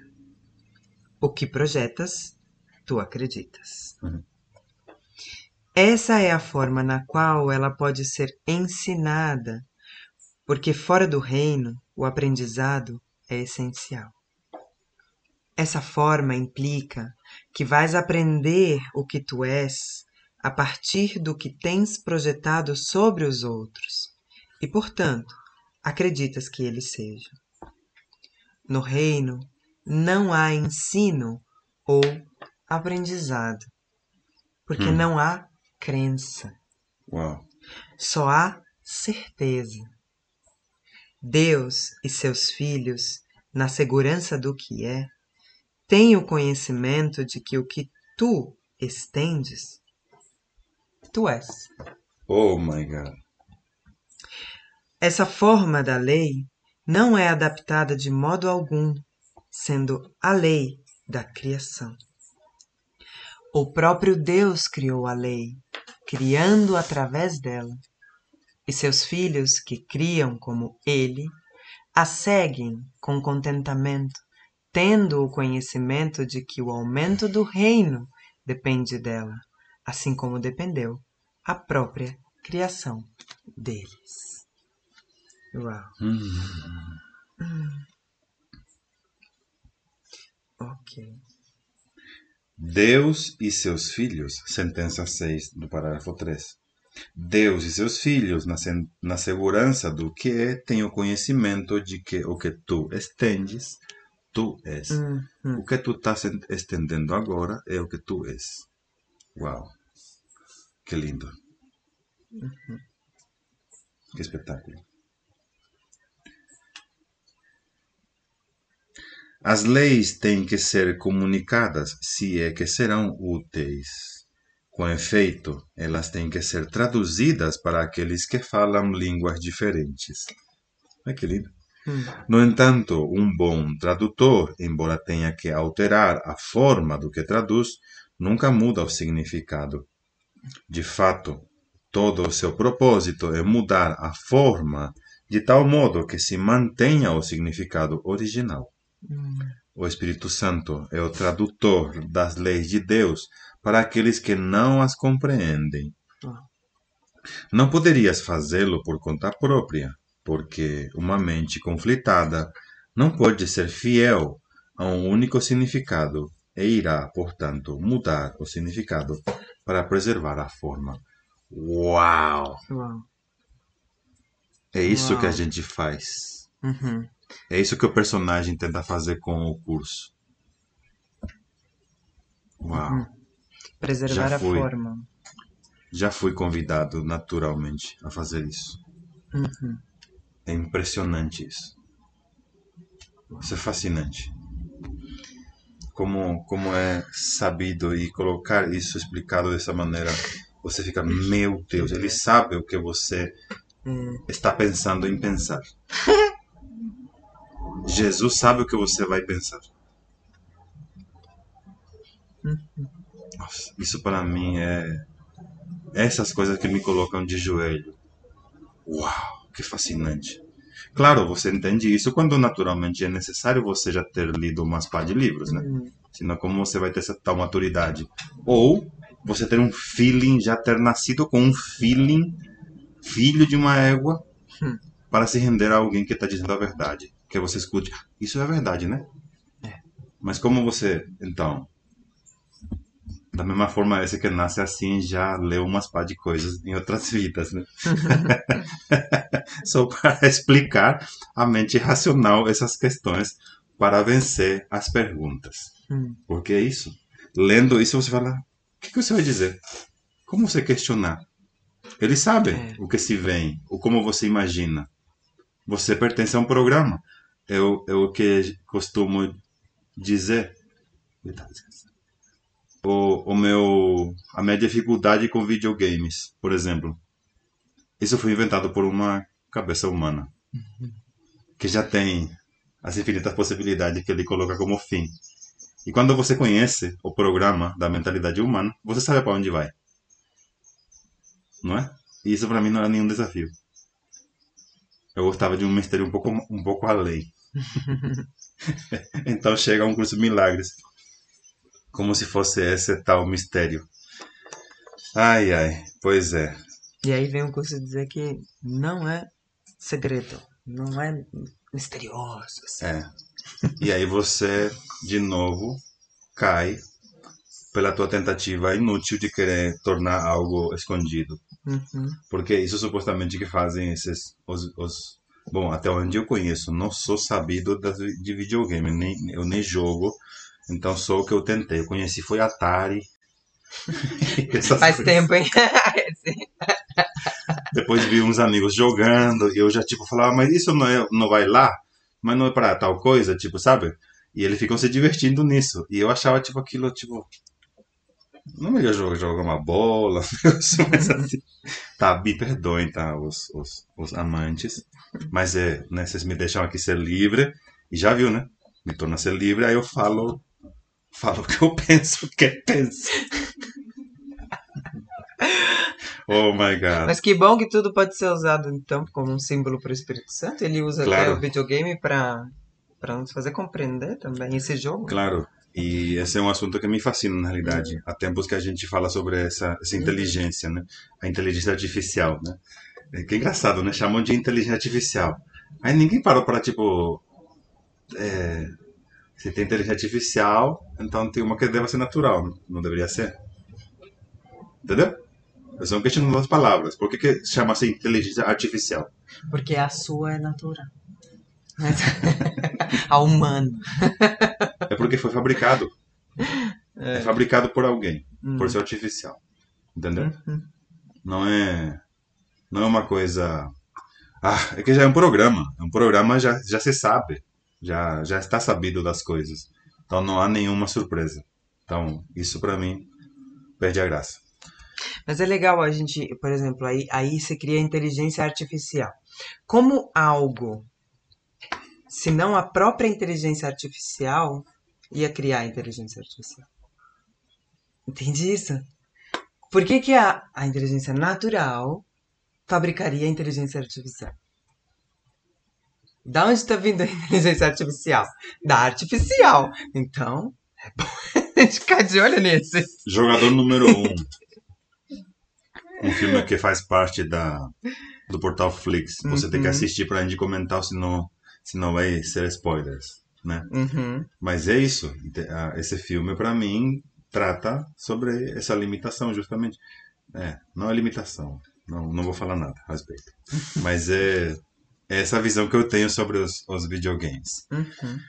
o que projetas, tu acreditas. Uhum. Essa é a forma na qual ela pode ser ensinada, porque fora do reino o aprendizado é essencial. Essa forma implica que vais aprender o que tu és a partir do que tens projetado sobre os outros e, portanto, acreditas que eles sejam. No reino não há ensino ou aprendizado, porque Hum. não há crença, Uau. só há certeza. Deus e seus filhos, na segurança do que é, têm o conhecimento de que o que tu estendes, tu és. Oh my God. Essa forma da lei não é adaptada de modo algum, sendo a lei da criação. O próprio Deus criou a lei, criando através dela. E seus filhos, que criam como ele, a seguem com contentamento, tendo o conhecimento de que o aumento do reino depende dela, assim como dependeu a própria criação deles. Uau. Hum. Ok. Deus e seus filhos, sentença 6 do parágrafo 3. Deus e seus filhos, na, na segurança do que é, têm o conhecimento de que o que tu estendes, tu és. Uhum. O que tu estás en- estendendo agora é o que tu és. Uau! Que lindo! Que espetáculo! As leis têm que ser comunicadas se é que serão úteis. Com efeito, elas têm que ser traduzidas para aqueles que falam línguas diferentes. Ai, que lindo! Hum. No entanto, um bom tradutor, embora tenha que alterar a forma do que traduz, nunca muda o significado. De fato, todo o seu propósito é mudar a forma de tal modo que se mantenha o significado original. O Espírito Santo é o tradutor das leis de Deus para aqueles que não as compreendem. Ah. Não poderias fazê-lo por conta própria, porque uma mente conflitada não pode ser fiel a um único significado e irá, portanto, mudar o significado para preservar a forma. Uau! Uau. É isso que a Uau. gente faz. Uhum. É isso que o personagem tenta fazer com o curso. Uau! Uhum. Preservar a forma. Já fui convidado naturalmente a fazer isso. Uhum. É impressionante isso. Isso é fascinante. Como, como é sabido e colocar isso explicado dessa maneira, você fica, meu Deus, ele sabe o que você Hum. está pensando em pensar. Jesus sabe o que você vai pensar. Nossa, isso para mim é essas coisas que me colocam de joelho. Uau, que fascinante. Claro, você entende isso quando naturalmente é necessário você já ter lido umas pá de livros, né? Hum. Senão como você vai ter essa tal maturidade? Ou você ter um feeling, já ter nascido com um feeling, filho de uma égua, Hum. para se render a alguém que está dizendo a verdade. Que você escute, isso é verdade, né? É. Mas como você, então, da mesma forma esse que nasce assim já leu umas pá de coisas em outras vidas, né? Só para explicar a mente racional essas questões para vencer as perguntas. Hum. Porque é isso. Lendo isso, você fala: o que, que você vai dizer? Como você questionar? Eles sabem É. o que se vem, o como você imagina. Você pertence a um programa. É o, é o que costumo dizer. O, o meu, a minha dificuldade com videogames, por exemplo. Isso foi inventado por uma cabeça humana. Que já tem as infinitas possibilidades que ele coloca como fim. E quando você conhece o programa da mentalidade humana, você sabe para onde vai. Não é? E isso para mim não era nenhum desafio. Eu gostava de um mistério um pouco, um pouco além. então chega um curso de milagres. Como se fosse esse tal mistério. Ai, ai, pois é. E aí vem o curso dizer que não é segredo, não é misterioso. assim. É. E aí você, de novo, cai pela tua tentativa inútil de querer tornar algo escondido. Uhum. Porque isso supostamente que fazem esses os, os bom, até onde eu conheço, não sou sabido de videogame, nem eu nem jogo. Então só o que eu tentei. Eu conheci foi Atari. Faz coisas. tempo, hein? Depois vi uns amigos jogando e eu já tipo falava, mas isso não é não vai lá? Mas não é para tal coisa, tipo, sabe? E eles ficam se divertindo nisso. E eu achava tipo aquilo tipo não melhor jogar, jogar uma bola, mas assim. Tá, me perdoem, tá, os, os, os amantes. Mas é, né, vocês me deixam aqui ser livre. E já viu, né? Me torna ser livre, aí eu falo, falo o que eu penso, o que eu penso. oh my God. Mas que bom que tudo pode ser usado, então, como um símbolo para o Espírito Santo. Ele usa até Claro. o videogame para para nos fazer compreender também esse jogo. Claro, e esse é um assunto que me fascina, na realidade. Há tempos que a gente fala sobre essa, essa inteligência, né? A inteligência artificial, né? É que engraçado, né? Chamam de inteligência artificial. Aí ninguém parou para, tipo... É, se tem inteligência artificial, então tem uma que deve ser natural, não deveria ser? Entendeu? Eu só questionando as palavras. Por que, que chama-se inteligência artificial? Porque a sua é natural. Mas- a humana. É porque foi fabricado. É, fabricado por alguém, Hum. por ser artificial. Entendeu? Uhum. Não é não é uma coisa ah, é que já é um programa. É um programa já já se sabe, já já está sabido das coisas. Então não há nenhuma surpresa. Então isso para mim perde a graça. Mas é legal a gente, por exemplo, aí, aí você cria inteligência artificial. Como algo, se não a própria inteligência artificial ia criar a inteligência artificial? Entende isso? Por que, que a, a inteligência natural fabricaria a inteligência artificial? Da onde está vindo a inteligência artificial? Da artificial. Então, é bom a gente ficar de olho nesse. Jogador número um. Um filme que faz parte da do portal Flix. Você tem que Uhum. assistir pra gente comentar, senão senão vai ser spoilers, né? Uhum. Mas é isso. Esse filme, para mim, trata sobre essa limitação, justamente. É, não é limitação. Não, não vou falar nada a respeito. Mas é, é essa visão que eu tenho sobre os, os videogames. Uhum.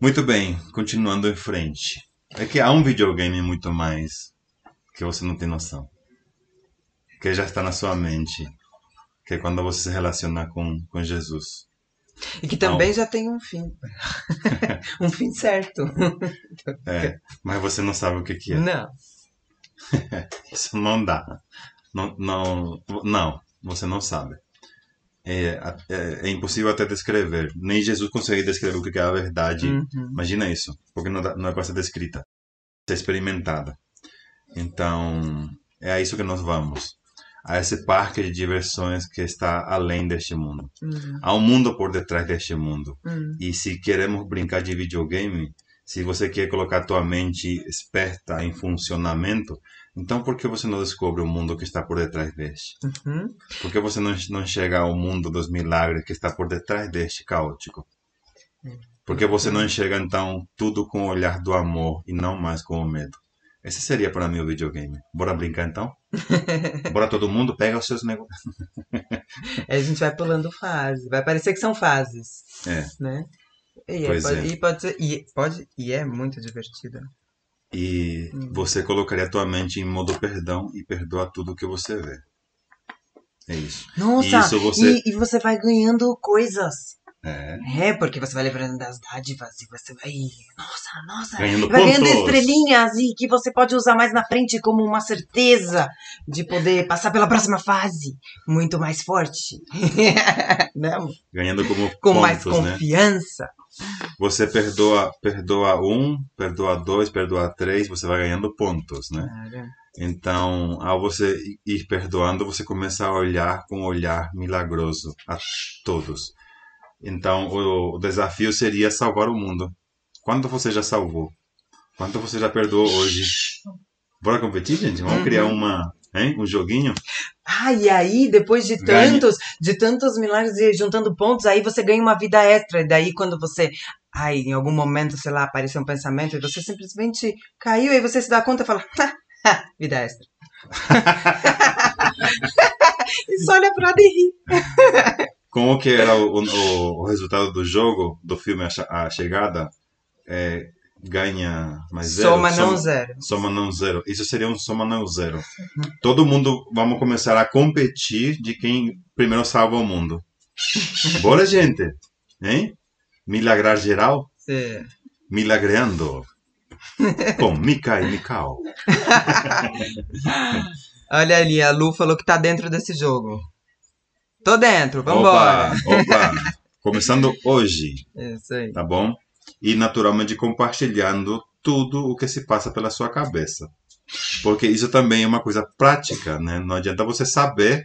Muito bem, continuando em frente. É que há um videogame muito mais que você não tem noção. Que já está na sua mente. Que é quando você se relaciona com, com Jesus. E que também já tem um fim. um fim certo. É, mas você não sabe o que, que é. Não. Isso não dá. Não, não, não você não sabe. É, é, é impossível até descrever. Nem Jesus consegue descrever o que é a verdade. Uhum. Imagina isso, porque não, não é para ser descrita, ser experimentada. Então, é a isso que nós vamos. A esse parque de diversões que está além deste mundo. Uhum. Há um mundo por detrás deste mundo. Uhum. E se queremos brincar de videogame, se você quer colocar tua mente esperta em funcionamento, então por que você não descobre o mundo que está por detrás deste? Uhum. Por que você não, não chega ao mundo dos milagres que está por detrás deste caótico? Por que você não enxerga então tudo com o olhar do amor e não mais com o medo? Esse seria para mim o videogame. Bora brincar então? Bora todo mundo, pega os seus negócios. A gente vai pulando fase. Vai parecer que são fases. É. Né? E, Pois pode, é. e pode ser. E, pode, e é muito divertido. E você colocaria a tua mente em modo perdão e perdoa tudo que você vê. É isso. Nossa! Isso você- E, e você vai ganhando coisas. É. É, porque você vai lembrando das dádivas e você vai. Nossa, nossa! Ganhando Vai ganhando pontos. estrelinhas e que você pode usar mais na frente como uma certeza de poder passar pela próxima fase muito mais forte. Não? Ganhando como Com mais pontos, né? confiança. Você perdoa, perdoa um, perdoa dois, perdoa três, você vai ganhando pontos, né? Cara. Então, ao você ir perdoando, você começa a olhar com um olhar milagroso a todos. Então, o, o desafio seria salvar o mundo. Quanto você já salvou? Quanto você já perdoou hoje? Bora competir, gente? Vamos Uhum. criar uma, hein? um joguinho? Ah, e aí, depois de Ganha. tantos, de tantos milagres e juntando pontos, aí você ganha uma vida extra. E daí, quando você ai, em algum momento, sei lá, apareceu um pensamento e você simplesmente caiu e você se dá conta e fala, "Ha, vida extra. e só olha pra lado e ri. Como que era o, o, o resultado do jogo, do filme A, Chegada? É, ganha mais zero? Soma não Soma- zero. Soma não zero. Isso seria um soma não zero. Todo mundo vamos começar a competir de quem primeiro salva o mundo. Bora, gente? Hein? Milagrar geral? Sim. Milagreando. Com Mika e Mikau. Olha ali, a Lu falou que tá dentro desse jogo. Tô dentro, vambora. Opa, opa. Começando hoje, Isso aí. tá bom? E naturalmente compartilhando tudo o que se passa pela sua cabeça. Porque isso também é uma coisa prática, né? Não adianta você saber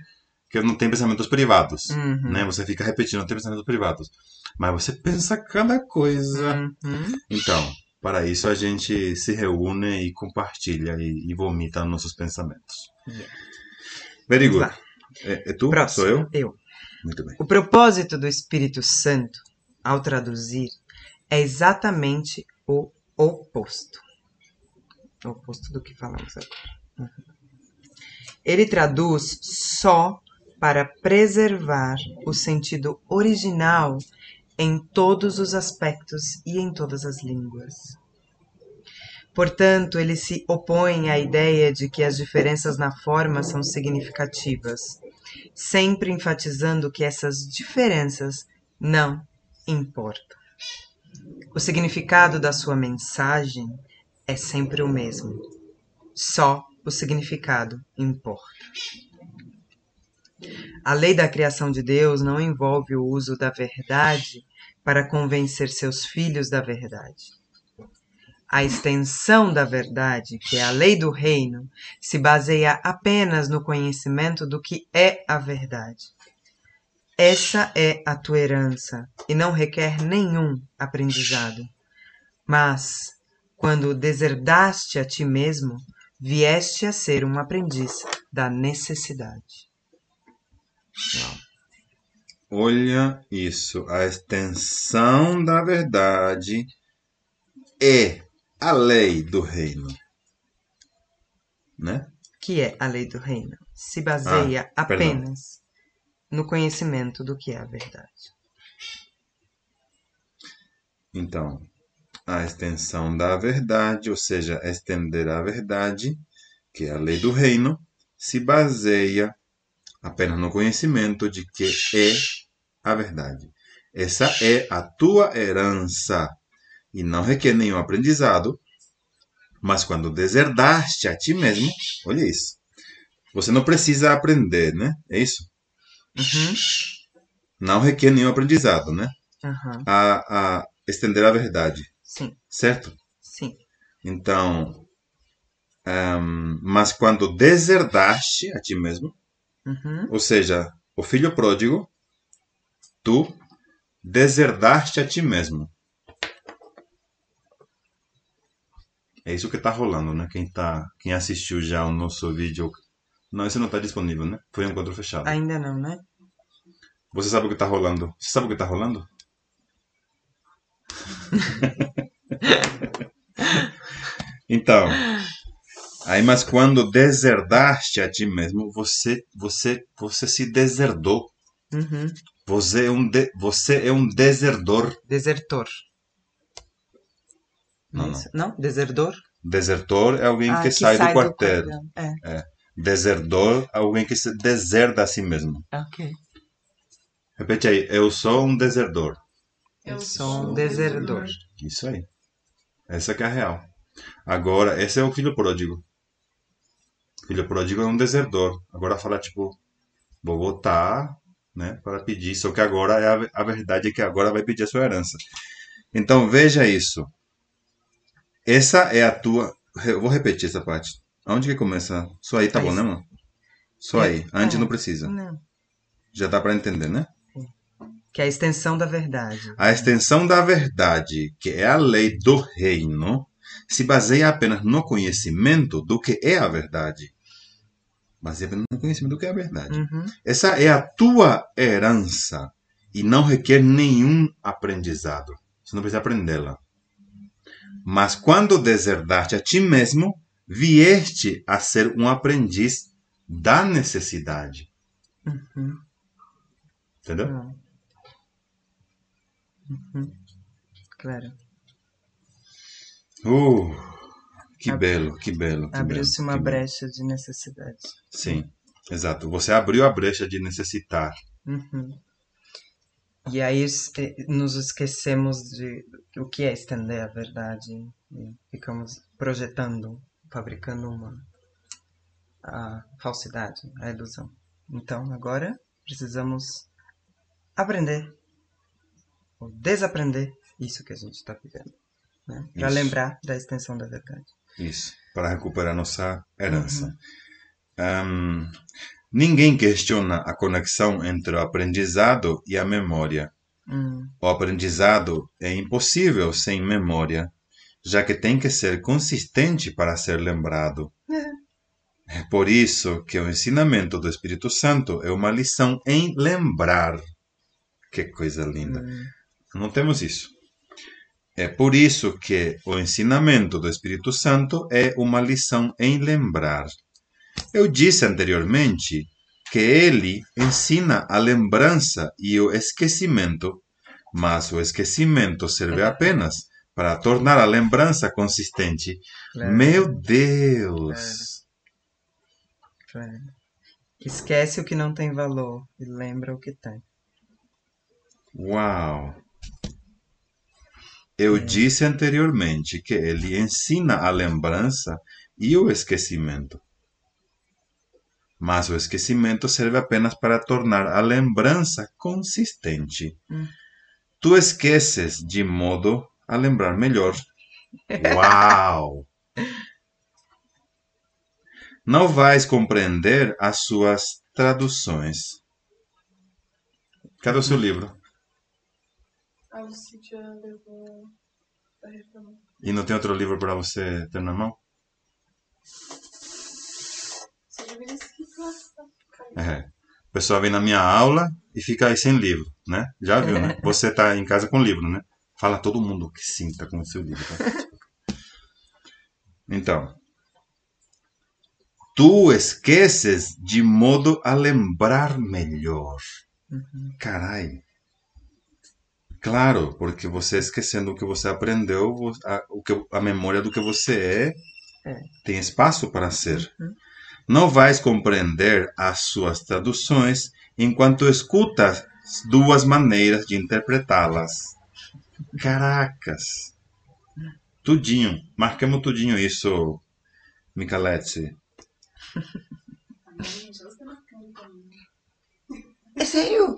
que não tem pensamentos privados, Uhum. né? Você fica repetindo, não tem pensamentos privados. Mas você pensa cada coisa. Uhum. Então, para isso a gente se reúne e compartilha e, e vomita nossos pensamentos. Yeah. Very good. É, é tu? Próximo. Sou eu? Eu. Muito bem. O propósito do Espírito Santo, ao traduzir, é exatamente o oposto. O oposto do que falamos agora. Uhum. Ele traduz só para preservar o sentido original em todos os aspectos e em todas as línguas. Portanto, ele se opõe à ideia de que as diferenças na forma são significativas sempre enfatizando que essas diferenças não importam. O significado da sua mensagem é sempre o mesmo. Só o significado importa. A lei da criação de Deus não envolve o uso da verdade para convencer seus filhos da verdade. A extensão da verdade, que é a lei do reino, se baseia apenas no conhecimento do que é a verdade. Essa é a tua herança e não requer nenhum aprendizado. Mas, quando deserdaste a ti mesmo, vieste a ser um aprendiz da necessidade. Olha isso. A extensão da verdade é a lei do reino. Né? Que é a lei do reino? Se baseia Ah, apenas no conhecimento do que é a verdade. Então, a extensão da verdade, ou seja, estender a verdade, que é a lei do reino, se baseia apenas no conhecimento de que é a verdade. Essa é a tua herança e não requer nenhum aprendizado, mas quando deserdaste a ti mesmo, olha isso. Você não precisa aprender, né? É isso? Uhum. Não requer nenhum aprendizado, né? Aham. A, a estender a verdade, Sim, certo? sim. Então, ehm, mas quando deserdaste a ti mesmo, Uhum. ou seja, o filho pródigo, tu deserdaste a ti mesmo. É isso que tá rolando, né? Quem, tá, quem assistiu já o nosso vídeo. Não, esse não tá disponível, né? Foi um encontro fechado. Ainda não, né? Você sabe o que tá rolando? Você sabe o que tá rolando? então, aí mas quando deserdaste a ti mesmo, você você você se deserdou. Uhum. Você é um de, você é um deserdor. Desertor. Não, Isso? não. Desertor? Desertor é alguém Ah, que, sai, do quartel. quartel. É, Deserdor é alguém que se deserda a si mesmo. ok. Repete aí, eu sou um deserdor. Eu sou um desertor. Isso aí. Essa que é a real. Agora, esse é o filho pródigo. Filho pródigo é um desertor. Agora fala tipo, vou voltar, né, para pedir. Só que agora é a, a verdade é que agora vai pedir a sua herança. Então veja isso. Essa é a tua. Eu vou repetir essa parte. Onde que começa? Só aí tá Aí. bom, né, mano? Só aí. Antes É. não precisa. Não. Já dá para entender, né? Que é a extensão da verdade. A extensão da verdade, que é a lei do reino, se baseia apenas no conhecimento do que é a verdade. Baseia apenas no conhecimento do que é a verdade. Uhum. Essa é a tua herança e não requer nenhum aprendizado. Você não precisa aprendê-la. Mas quando deserdaste a ti mesmo, vieste a ser um aprendiz da necessidade. Uhum. Entendeu? Uhum. Claro. Uh, que belo, que belo. Abriu-se uma que belo. brecha de necessidade. Sim, exato. Você abriu a brecha de necessitar. Uhum. E aí nos esquecemos de o que é estender a verdade e ficamos projetando, fabricando uma a falsidade, a ilusão. Então agora precisamos aprender ou desaprender isso que a gente está vivendo, né? Para lembrar da extensão da verdade. Isso, para recuperar nossa herança. Ahn, ninguém questiona a conexão entre o aprendizado e a memória. Hum, O aprendizado é impossível sem memória, já que tem que ser consistente para ser lembrado. É por isso que o ensinamento do Espírito Santo é uma lição em lembrar. Que coisa linda. hum, Não temos isso. É por isso que o ensinamento do Espírito Santo é uma lição em lembrar. Eu disse anteriormente que ele ensina a lembrança e o esquecimento, mas o esquecimento serve apenas para tornar a lembrança consistente. claro, Meu Deus! claro. Esquece o que não tem valor e lembra o que tem. Uau! Eu disse anteriormente que ele ensina a lembrança e o esquecimento. Mas o esquecimento serve apenas para tornar a lembrança consistente. Hum. Tu esqueces de modo a lembrar melhor. Uau! Não vais compreender as suas traduções. Cadê o seu livro? A Lucia levou a reforma. E não tem outro livro para você ter na mão? É. O pessoal vem na minha aula e fica aí sem livro, né? Já viu, né? Você tá em casa com livro, né? Fala todo mundo que sim, tá com o seu livro. Tá? Então. Tu esqueces de modo a lembrar melhor. Uhum. Carai. Claro, porque você esquecendo o que você aprendeu, a, o que, a memória do que você é, É. tem espaço para ser. Uhum. Não vais compreender as suas traduções enquanto escutas duas maneiras de interpretá-las. Caracas! Tudinho. Marquemos tudinho isso, também. É sério?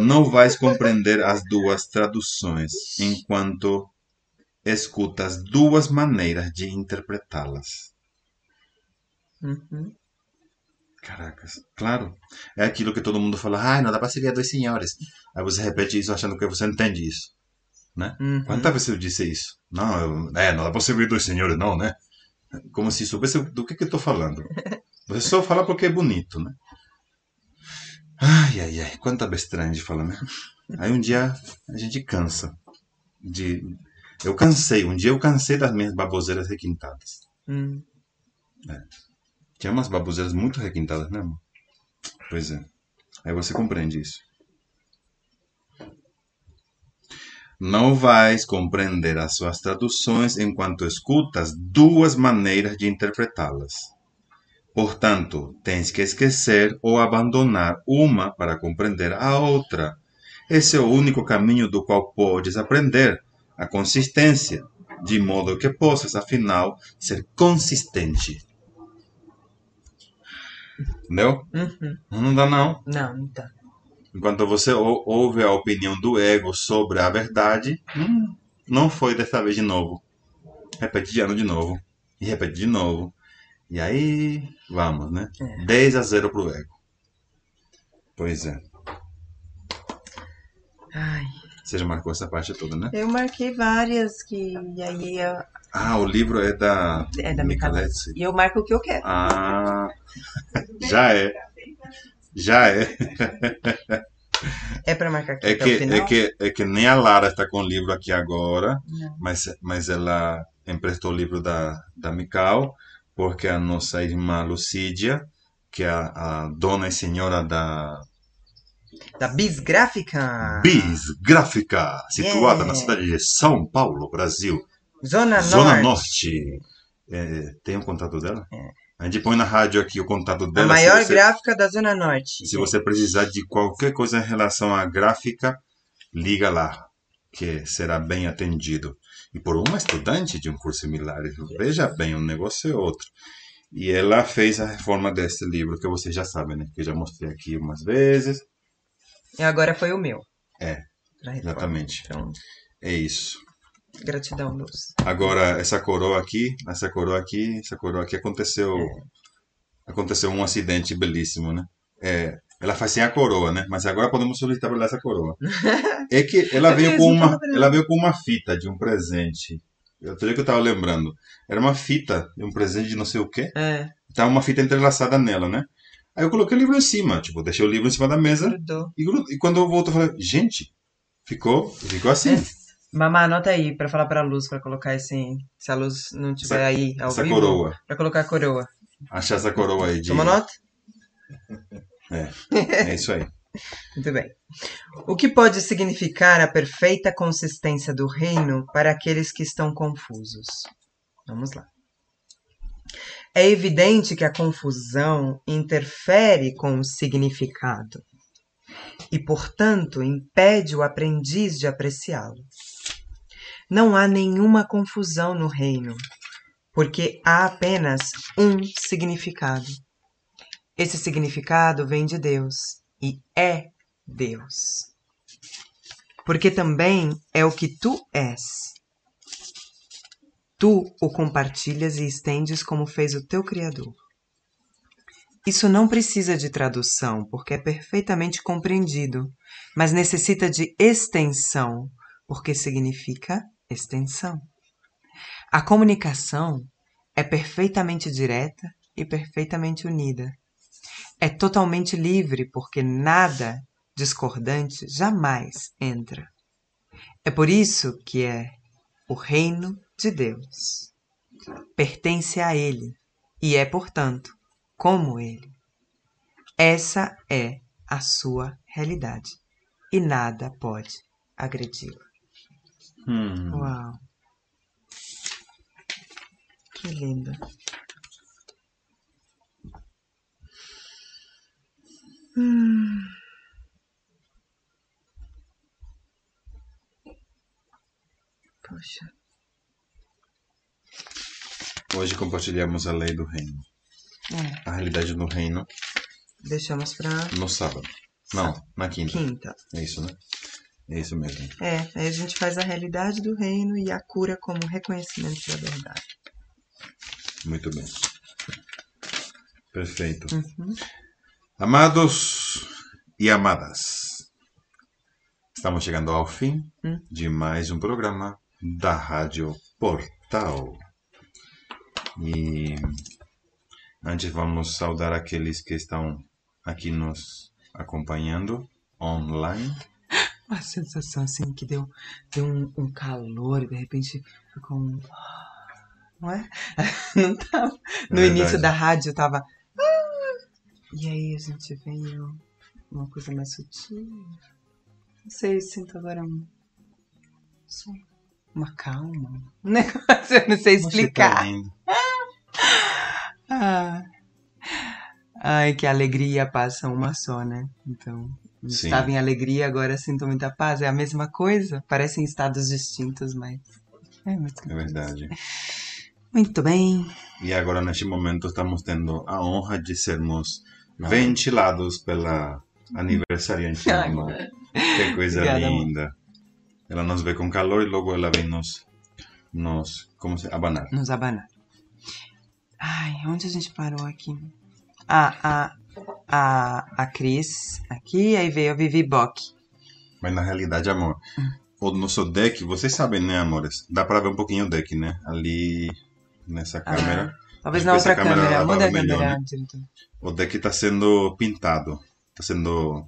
Não vais compreender as duas traduções enquanto escutas duas maneiras de interpretá-las. Uhum. Caracas, claro. É aquilo que todo mundo fala, ai, não dá pra servir a dois senhores. Aí você repete isso achando que você entende isso. Uhum. Quantas vezes eu disse isso? Não, eu, é, não dá pra servir dois senhores, não, né? Como se soubesse do que, que eu tô falando. Você só fala porque é bonito, né? Ai, ai, ai, quanta besteira a gente fala, né? Aí um dia a gente cansa de. Eu cansei, um dia eu cansei das minhas baboseiras requintadas. Hum. Tinha umas baboseiras muito requintadas, né, amor? Pois é. Aí você compreende isso. Não vais compreender as suas traduções enquanto escutas duas maneiras de interpretá-las. Portanto, tens que esquecer ou abandonar uma para compreender a outra. Esse é o único caminho do qual podes aprender a consistência, de modo que possas, afinal, ser consistente. Entendeu? Uhum. Não dá não. Não, não tá. Enquanto você ou- ouve a opinião do ego sobre a verdade, hum, não foi dessa vez de novo. Repete de ano de novo. E repete de novo. E aí, vamos, né? É. 10 a 0 pro ego. Pois é. Ai, Você já marcou essa parte toda, né? eu marquei várias que e aí eu- Ah, o livro é da é da Michalete. E eu marco o que eu quero. Ah, já é. Já é. É para marcar aqui É que, o final. é, que, é que nem a Lara está com o livro aqui agora, Não. mas, mas ela emprestou o livro da, da Mical, porque a nossa irmã Lucídia, que é a, a dona e senhora da Da Bis Gráfica. Bis Gráfica, situada Yeah. na cidade de São Paulo, Brasil, Zona, Zona Norte. Norte. É, tem o contato dela? É. A gente põe na rádio aqui o contato A dela. maior se você, gráfica da Zona Norte. se você precisar de qualquer coisa em relação à gráfica, liga lá, que será bem atendido. E por uma estudante de um curso similar, veja bem, um negócio é outro. E ela fez a reforma desse livro, que vocês já sabem, né? Que eu já mostrei aqui umas vezes. E agora foi o meu. É, exatamente. Então, É isso. Gratidão, Luz. Agora, essa coroa aqui, essa coroa aqui, essa coroa aqui aconteceu. Aconteceu um acidente belíssimo, né? É, ela faz sem a coroa, né? Mas agora podemos solicitar para essa coroa. É que ela veio É com uma, ela. veio com uma fita de um presente. Eu que eu tava lembrando. Era uma fita de um presente de não sei o quê. É, Tava uma fita entrelaçada nela, né? Aí eu coloquei o livro em cima, tipo, deixei o livro em cima da mesa grudou. e, e quando eu volto eu falei, gente, ficou, ficou assim. Mamá, anota aí pra falar pra Luz, pra colocar esse. Se a Luz não tiver Essa- aí ao Essa vivo. coroa. Pra colocar a coroa. Achar essa coroa aí de. Toma nota? É isso aí. Muito bem. O que pode significar a perfeita consistência do reino para aqueles que estão confusos? Vamos lá. É evidente que a confusão interfere com o significado e, portanto, impede o aprendiz de apreciá-lo. Não há nenhuma confusão no reino, porque há apenas um significado. Esse significado vem de Deus e é Deus. Porque também é o que tu és. Tu o compartilhas e estendes como fez o teu Criador. Isso não precisa de tradução, porque é perfeitamente compreendido, mas necessita de extensão, porque significa extensão. A comunicação é perfeitamente direta e perfeitamente unida é totalmente livre porque nada discordante jamais entra. É por isso que é o reino de Deus. Pertence a Ele e é, portanto, como Ele. Essa é a sua realidade e nada pode agredi-la. Hum. Uau! Que lindo. Hum. Poxa. Hoje compartilhamos a lei do reino. É, A realidade do reino deixamos pra no sábado. Não, na quinta. quinta. É isso, né? É isso mesmo. É, aí a gente faz a realidade do reino e a cura como reconhecimento da verdade. Muito bem. Perfeito. Uhum. Amados e amadas, estamos chegando ao fim Hum. de mais um programa da Rádio Portal. E antes vamos saudar aqueles que estão aqui nos acompanhando online. Uma sensação assim que deu, deu um, um calor e de repente ficou um. Não é? Não tava. No É início verdade. da rádio tava. "Ah", E aí a gente veio uma coisa mais sutil. Não sei, sinto agora um. Uma calma. Um negócio, eu não sei tá explicar. lindo. Ah. Ai, que alegria a paz são uma só, né? Então, Sim. estava em alegria, agora sinto muita paz. É a mesma coisa? Parecem estados distintos, mas. É, muito, É verdade. muito bem. E agora, neste momento, estamos tendo a honra de sermos ventilados pela aniversariante. Que coisa Obrigada, amor. linda. Ela nos vê com calor e logo ela vem nos, nos como se, abanar. Nos abanar. Ai, onde a gente parou aqui? Ah, a, a, a Cris aqui, aí veio a Vivi Bock. Mas na realidade, amor, o nosso deck, vocês sabem, né, amores? Dá pra ver um pouquinho o deck, né? Ali nessa câmera. Talvez Acho na outra câmera câmera. Muda a câmera, melhor, né? diretor. O deck tá sendo pintado. Tá sendo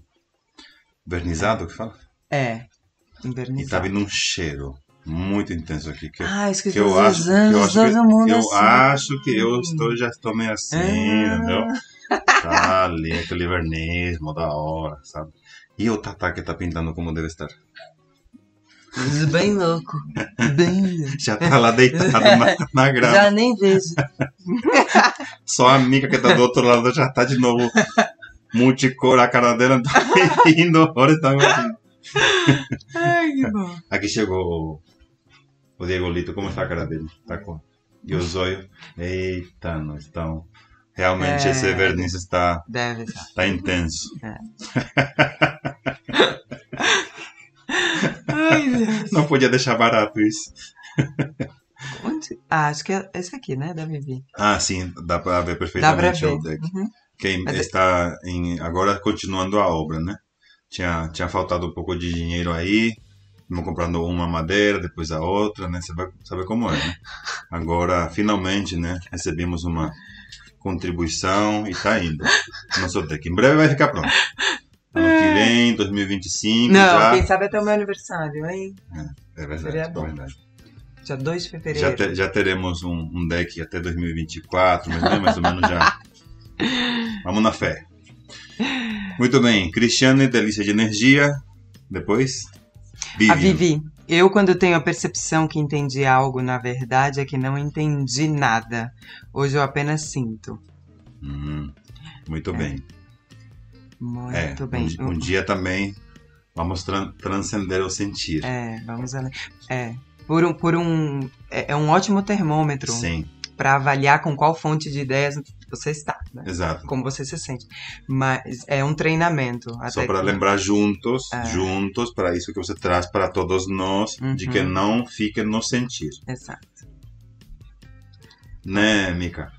vernizado que fala? É. E Invernizado. tá vindo um cheiro muito intenso aqui. Que Ah, esqueci que eu acho, que eu acho que, todo mundo eu assim. acho que eu estou, já estou meio assim, Ah. entendeu? Tá ali, aquele verniz, mó da hora, sabe? E o Tatá que tá pintando como deve estar. Bem louco. Bem louco. Já tá lá deitado na, na grama. Já nem vejo. Só a amiga que tá do outro lado já tá de novo multicor, a cara dela tá indo, olha, tá. Ai, que bom. Aqui chegou o- Diego Lito, como está a cara dele? Tá com... E o zóio? Eita, nós estão... Realmente É. esse verniz está, Deve estar. está intenso. Ai, Deus. Não podia deixar barato isso. Onde? Ah, acho que é esse aqui, né? Da Vivi. Ah, sim, dá para ver Dá pra perfeitamente ver. o deck. Uhum. Quem Mas é- está em, agora continuando a obra, né? Tinha, tinha faltado um pouco de dinheiro aí, Estamos comprando uma madeira, depois a outra, né? Você vai saber como é, né? Agora, finalmente, né? Recebemos uma contribuição e tá indo. Nosso deck. Em breve vai ficar pronto. Ano que vem, 2025, Não, já. quem sabe até o meu aniversário, hein? É verdade, Seria é bom. verdade. Dia 2 de fevereiro. Já, te- já teremos um, um deck até 2024, mas né, mais ou menos já. Vamos na fé. Muito bem, Cristiane, delícia de energia. Depois, Vivian. A Vivi, eu quando tenho a percepção que entendi algo, na verdade é que não entendi nada. Hoje eu apenas sinto. Hum, muito bem. Muito É, bem. Um, um dia também vamos tran- transcender o sentir. É, vamos além. É, por um, por um é, é um ótimo termômetro Sim, para avaliar com qual fonte de ideias você está, né? exato. como você se sente. Mas é um treinamento. Só para que- lembrar juntos, É. juntos, para isso que você traz para todos nós, de Uhum. que não fique no sentir. Exato. Né, Mika?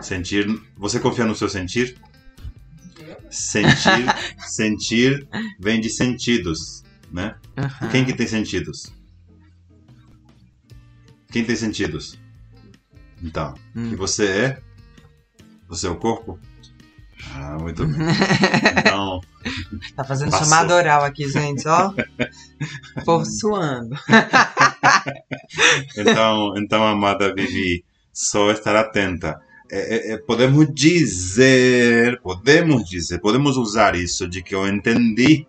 Sentir. Você confia no seu sentir? Sentir, sentir vem de sentidos, né? Aham. Quem que tem sentidos? Quem tem sentidos? Então, Hum. e você é? Você é o corpo? Ah, muito bem. Então, Tá fazendo Passou. chamada oral aqui, gente, ó. Povo suando. então, então, amada Vivi, só estar atenta. É, é, é, podemos dizer, podemos dizer, podemos usar isso de que eu entendi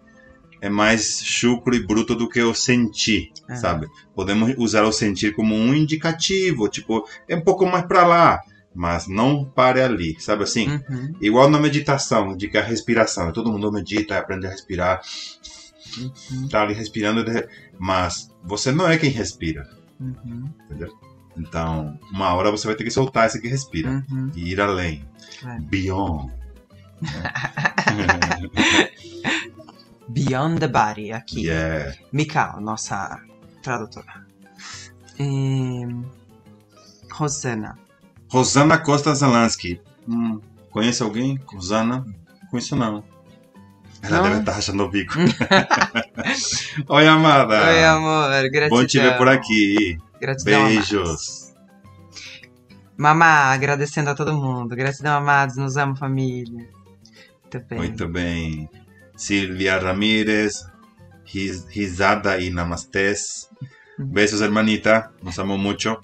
é mais chucro e bruto do que eu senti, É. sabe? Podemos usar o sentir como um indicativo, tipo, é um pouco mais para lá, mas não pare ali, sabe assim? Uhum, Igual na meditação, de que a respiração, todo mundo medita, aprende a respirar, uhum, tá ali respirando, mas você não é quem respira. uhum, Então, uma hora você vai ter que soltar esse que respira uhum. e ir além. É. Beyond. Beyond the Body, aqui. yeah. Mikal, nossa tradutora. E... Rosana. Rosana Costa Zalansky. Hum, conhece alguém? Rosana? Conheço não. Ela Não? deve estar rachando o bico. Oi, amada. Oi, amor. Gratidão. Bom te ver por aqui. Gratidão, amados. Beijos. Mamá, agradecendo a todo mundo. Gratidão, amados. Nos amo, família. Muito bem. Muito bem. Silvia Ramírez, ris- risada y namastés. Besos, hermanita. Nos amo mucho.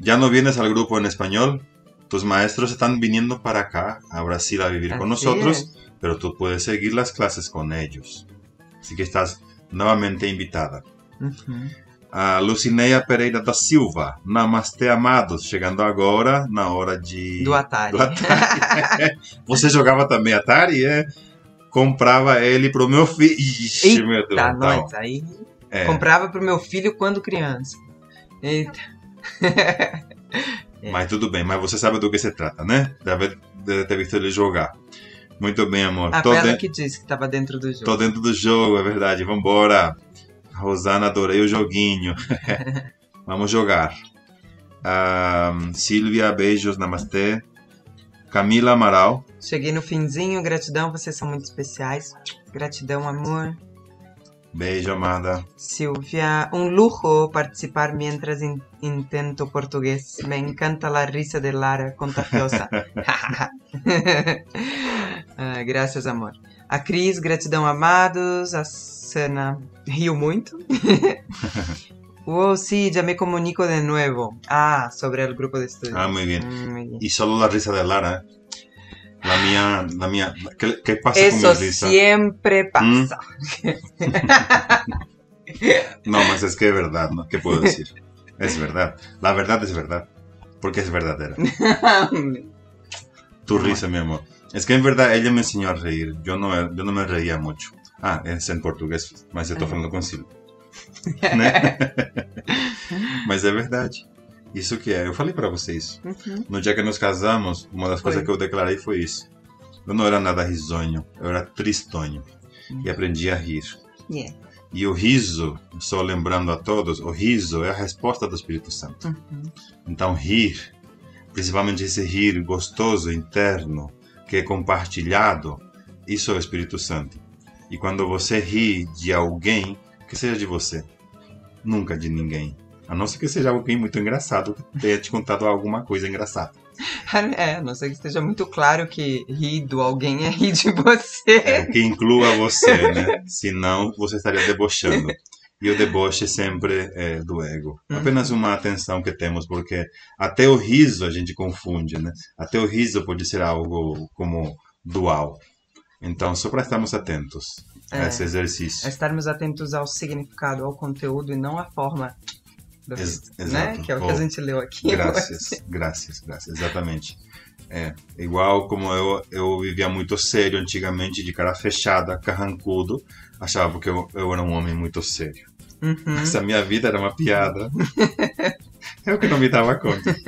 Ya no vienes al grupo en español. Tus maestros están viniendo para acá, a Brasil, a vivir con Así nosotros, es. pero tú puedes seguir las clases con ellos. Así que estás nuevamente invitada. Uhum. A Lucineia Pereira da Silva. Namastê, amados. Chegando agora na hora de. Do Atari. do Atari. Você jogava também Atari? É? Comprava ele pro meu filho. Ixi, Eita, meu Deus. Tá, nós. Aí é, comprava pro meu filho quando criança. Eita. É. Mas tudo bem, mas você sabe do que se trata, né? Deve, deve ter visto ele jogar. Muito bem, amor. A Tô, Bela de- que disse que tava dentro do jogo. tô dentro do jogo, é verdade. Vambora. Rosana, adorei o joguinho. Vamos jogar. Ahn, Silvia, beijos, namastê. Camila Amaral. Cheguei no finzinho, gratidão, vocês são muito especiais. Gratidão, amor. Beijo, amada. Silvia, un lujo participar mientras in- intento portugués. Me encanta la risa de Lara contagiosa. Ah, gracias, amor. A Cris, gratidão amados. A Sana riu muito. Oh, sí, ya me comunico de nuevo. Ah, sobre el grupo de estudio. Ah, muy bien. Mm, muy bien. Y solo la risa de Lara. La mía, la mía. ¿Qué, qué pasa Eso con mi risa? siempre pasa. No, más es que es verdad, ¿no? ¿Qué puedo decir? Es verdad. La verdad es verdad. Porque es verdadera. Tu risa, mi amor. Es que en verdad ella me enseñó a reír. Yo no, yo no me reía mucho. Ah, es em português, mas eu tô falando com Silvio. Né? mas é verdade. Isso que é. Eu falei pra você isso. Uhum. No dia que nos casamos, uma das Foi. coisas que eu declarei foi isso. Eu não era nada risonho, eu era tristonho. E aprendi a rir. Yeah. E o riso, só lembrando a todos, o riso é a resposta do Espírito Santo. Uhum. Então, rir, principalmente esse rir gostoso, interno, que é compartilhado, isso é o Espírito Santo. E quando você ri de alguém, que seja de você, nunca de ninguém. A não ser que seja alguém muito engraçado tenha te contado alguma coisa engraçada. É, a não ser que esteja muito claro que rir do alguém é rir de você. É, que inclua você, né? Senão você estaria debochando. E o deboche sempre é do ego. Uhum. Apenas uma atenção que temos, porque até o riso a gente confunde, né? Até o riso pode ser algo como dual. Então, só para estarmos atentos a É. esse exercício. É estarmos atentos ao significado, ao conteúdo e não à forma Ex- riso, exato. né? Que é o que Oh, a gente leu aqui. Graças, graças, graças, exatamente. É, igual como eu, eu vivia muito sério antigamente, de cara fechada, carrancudo, achava que eu, eu era um homem muito sério. Uhum. Essa minha vida era uma piada. eu que não me dava conta.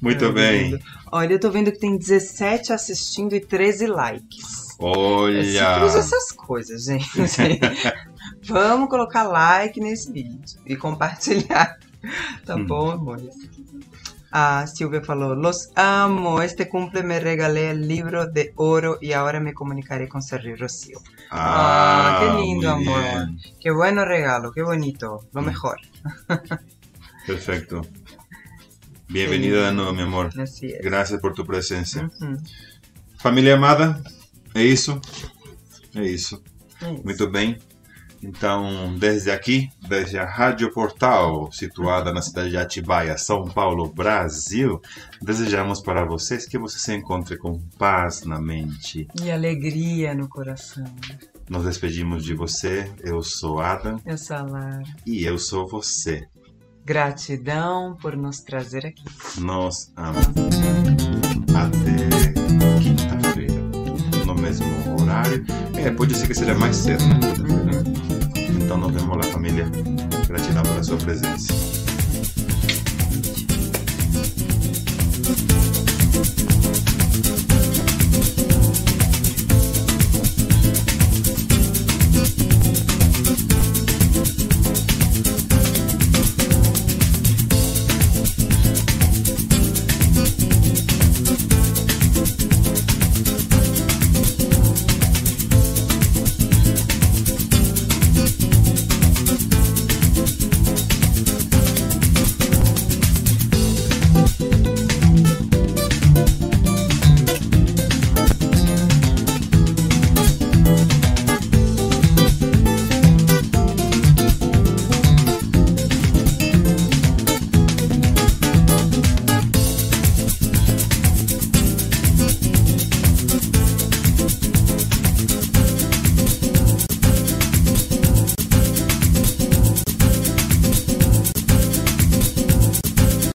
Muito É, bem. Olha, eu tô vendo que tem 17 assistindo e 13 likes. É Olha. simples essas coisas, gente. Vamos colocar like nesse vídeo e compartilhar. Tá Hum. bom, amores? A Silvia falou: Los amo. Este cumple me regalé el libro de oro y ahora me comunicaré con Sergio Rocío. Ah, qué lindo, muy amor. bien. Qué bueno regalo, qué bonito. Lo Mm. mejor. Perfecto. Bienvenida de nuevo, mi amor. Así es. Gracias por tu presencia. Uhum. Família amada, é isso? É isso. É isso. Muito bem. Então, desde aqui, desde a Rádio Portal, situada na cidade de Atibaia, São Paulo, Brasil, desejamos para vocês que você se encontre com paz na mente. E alegria no coração. Nos despedimos de você. Eu sou Adam Eu sou a Lara. e eu sou você. Gratidão por nos trazer aqui. Nós amamos. Horário. É, pode ser que seja mais cedo, né? Então, nos vemos lá, família. Gratidão pela sua presença.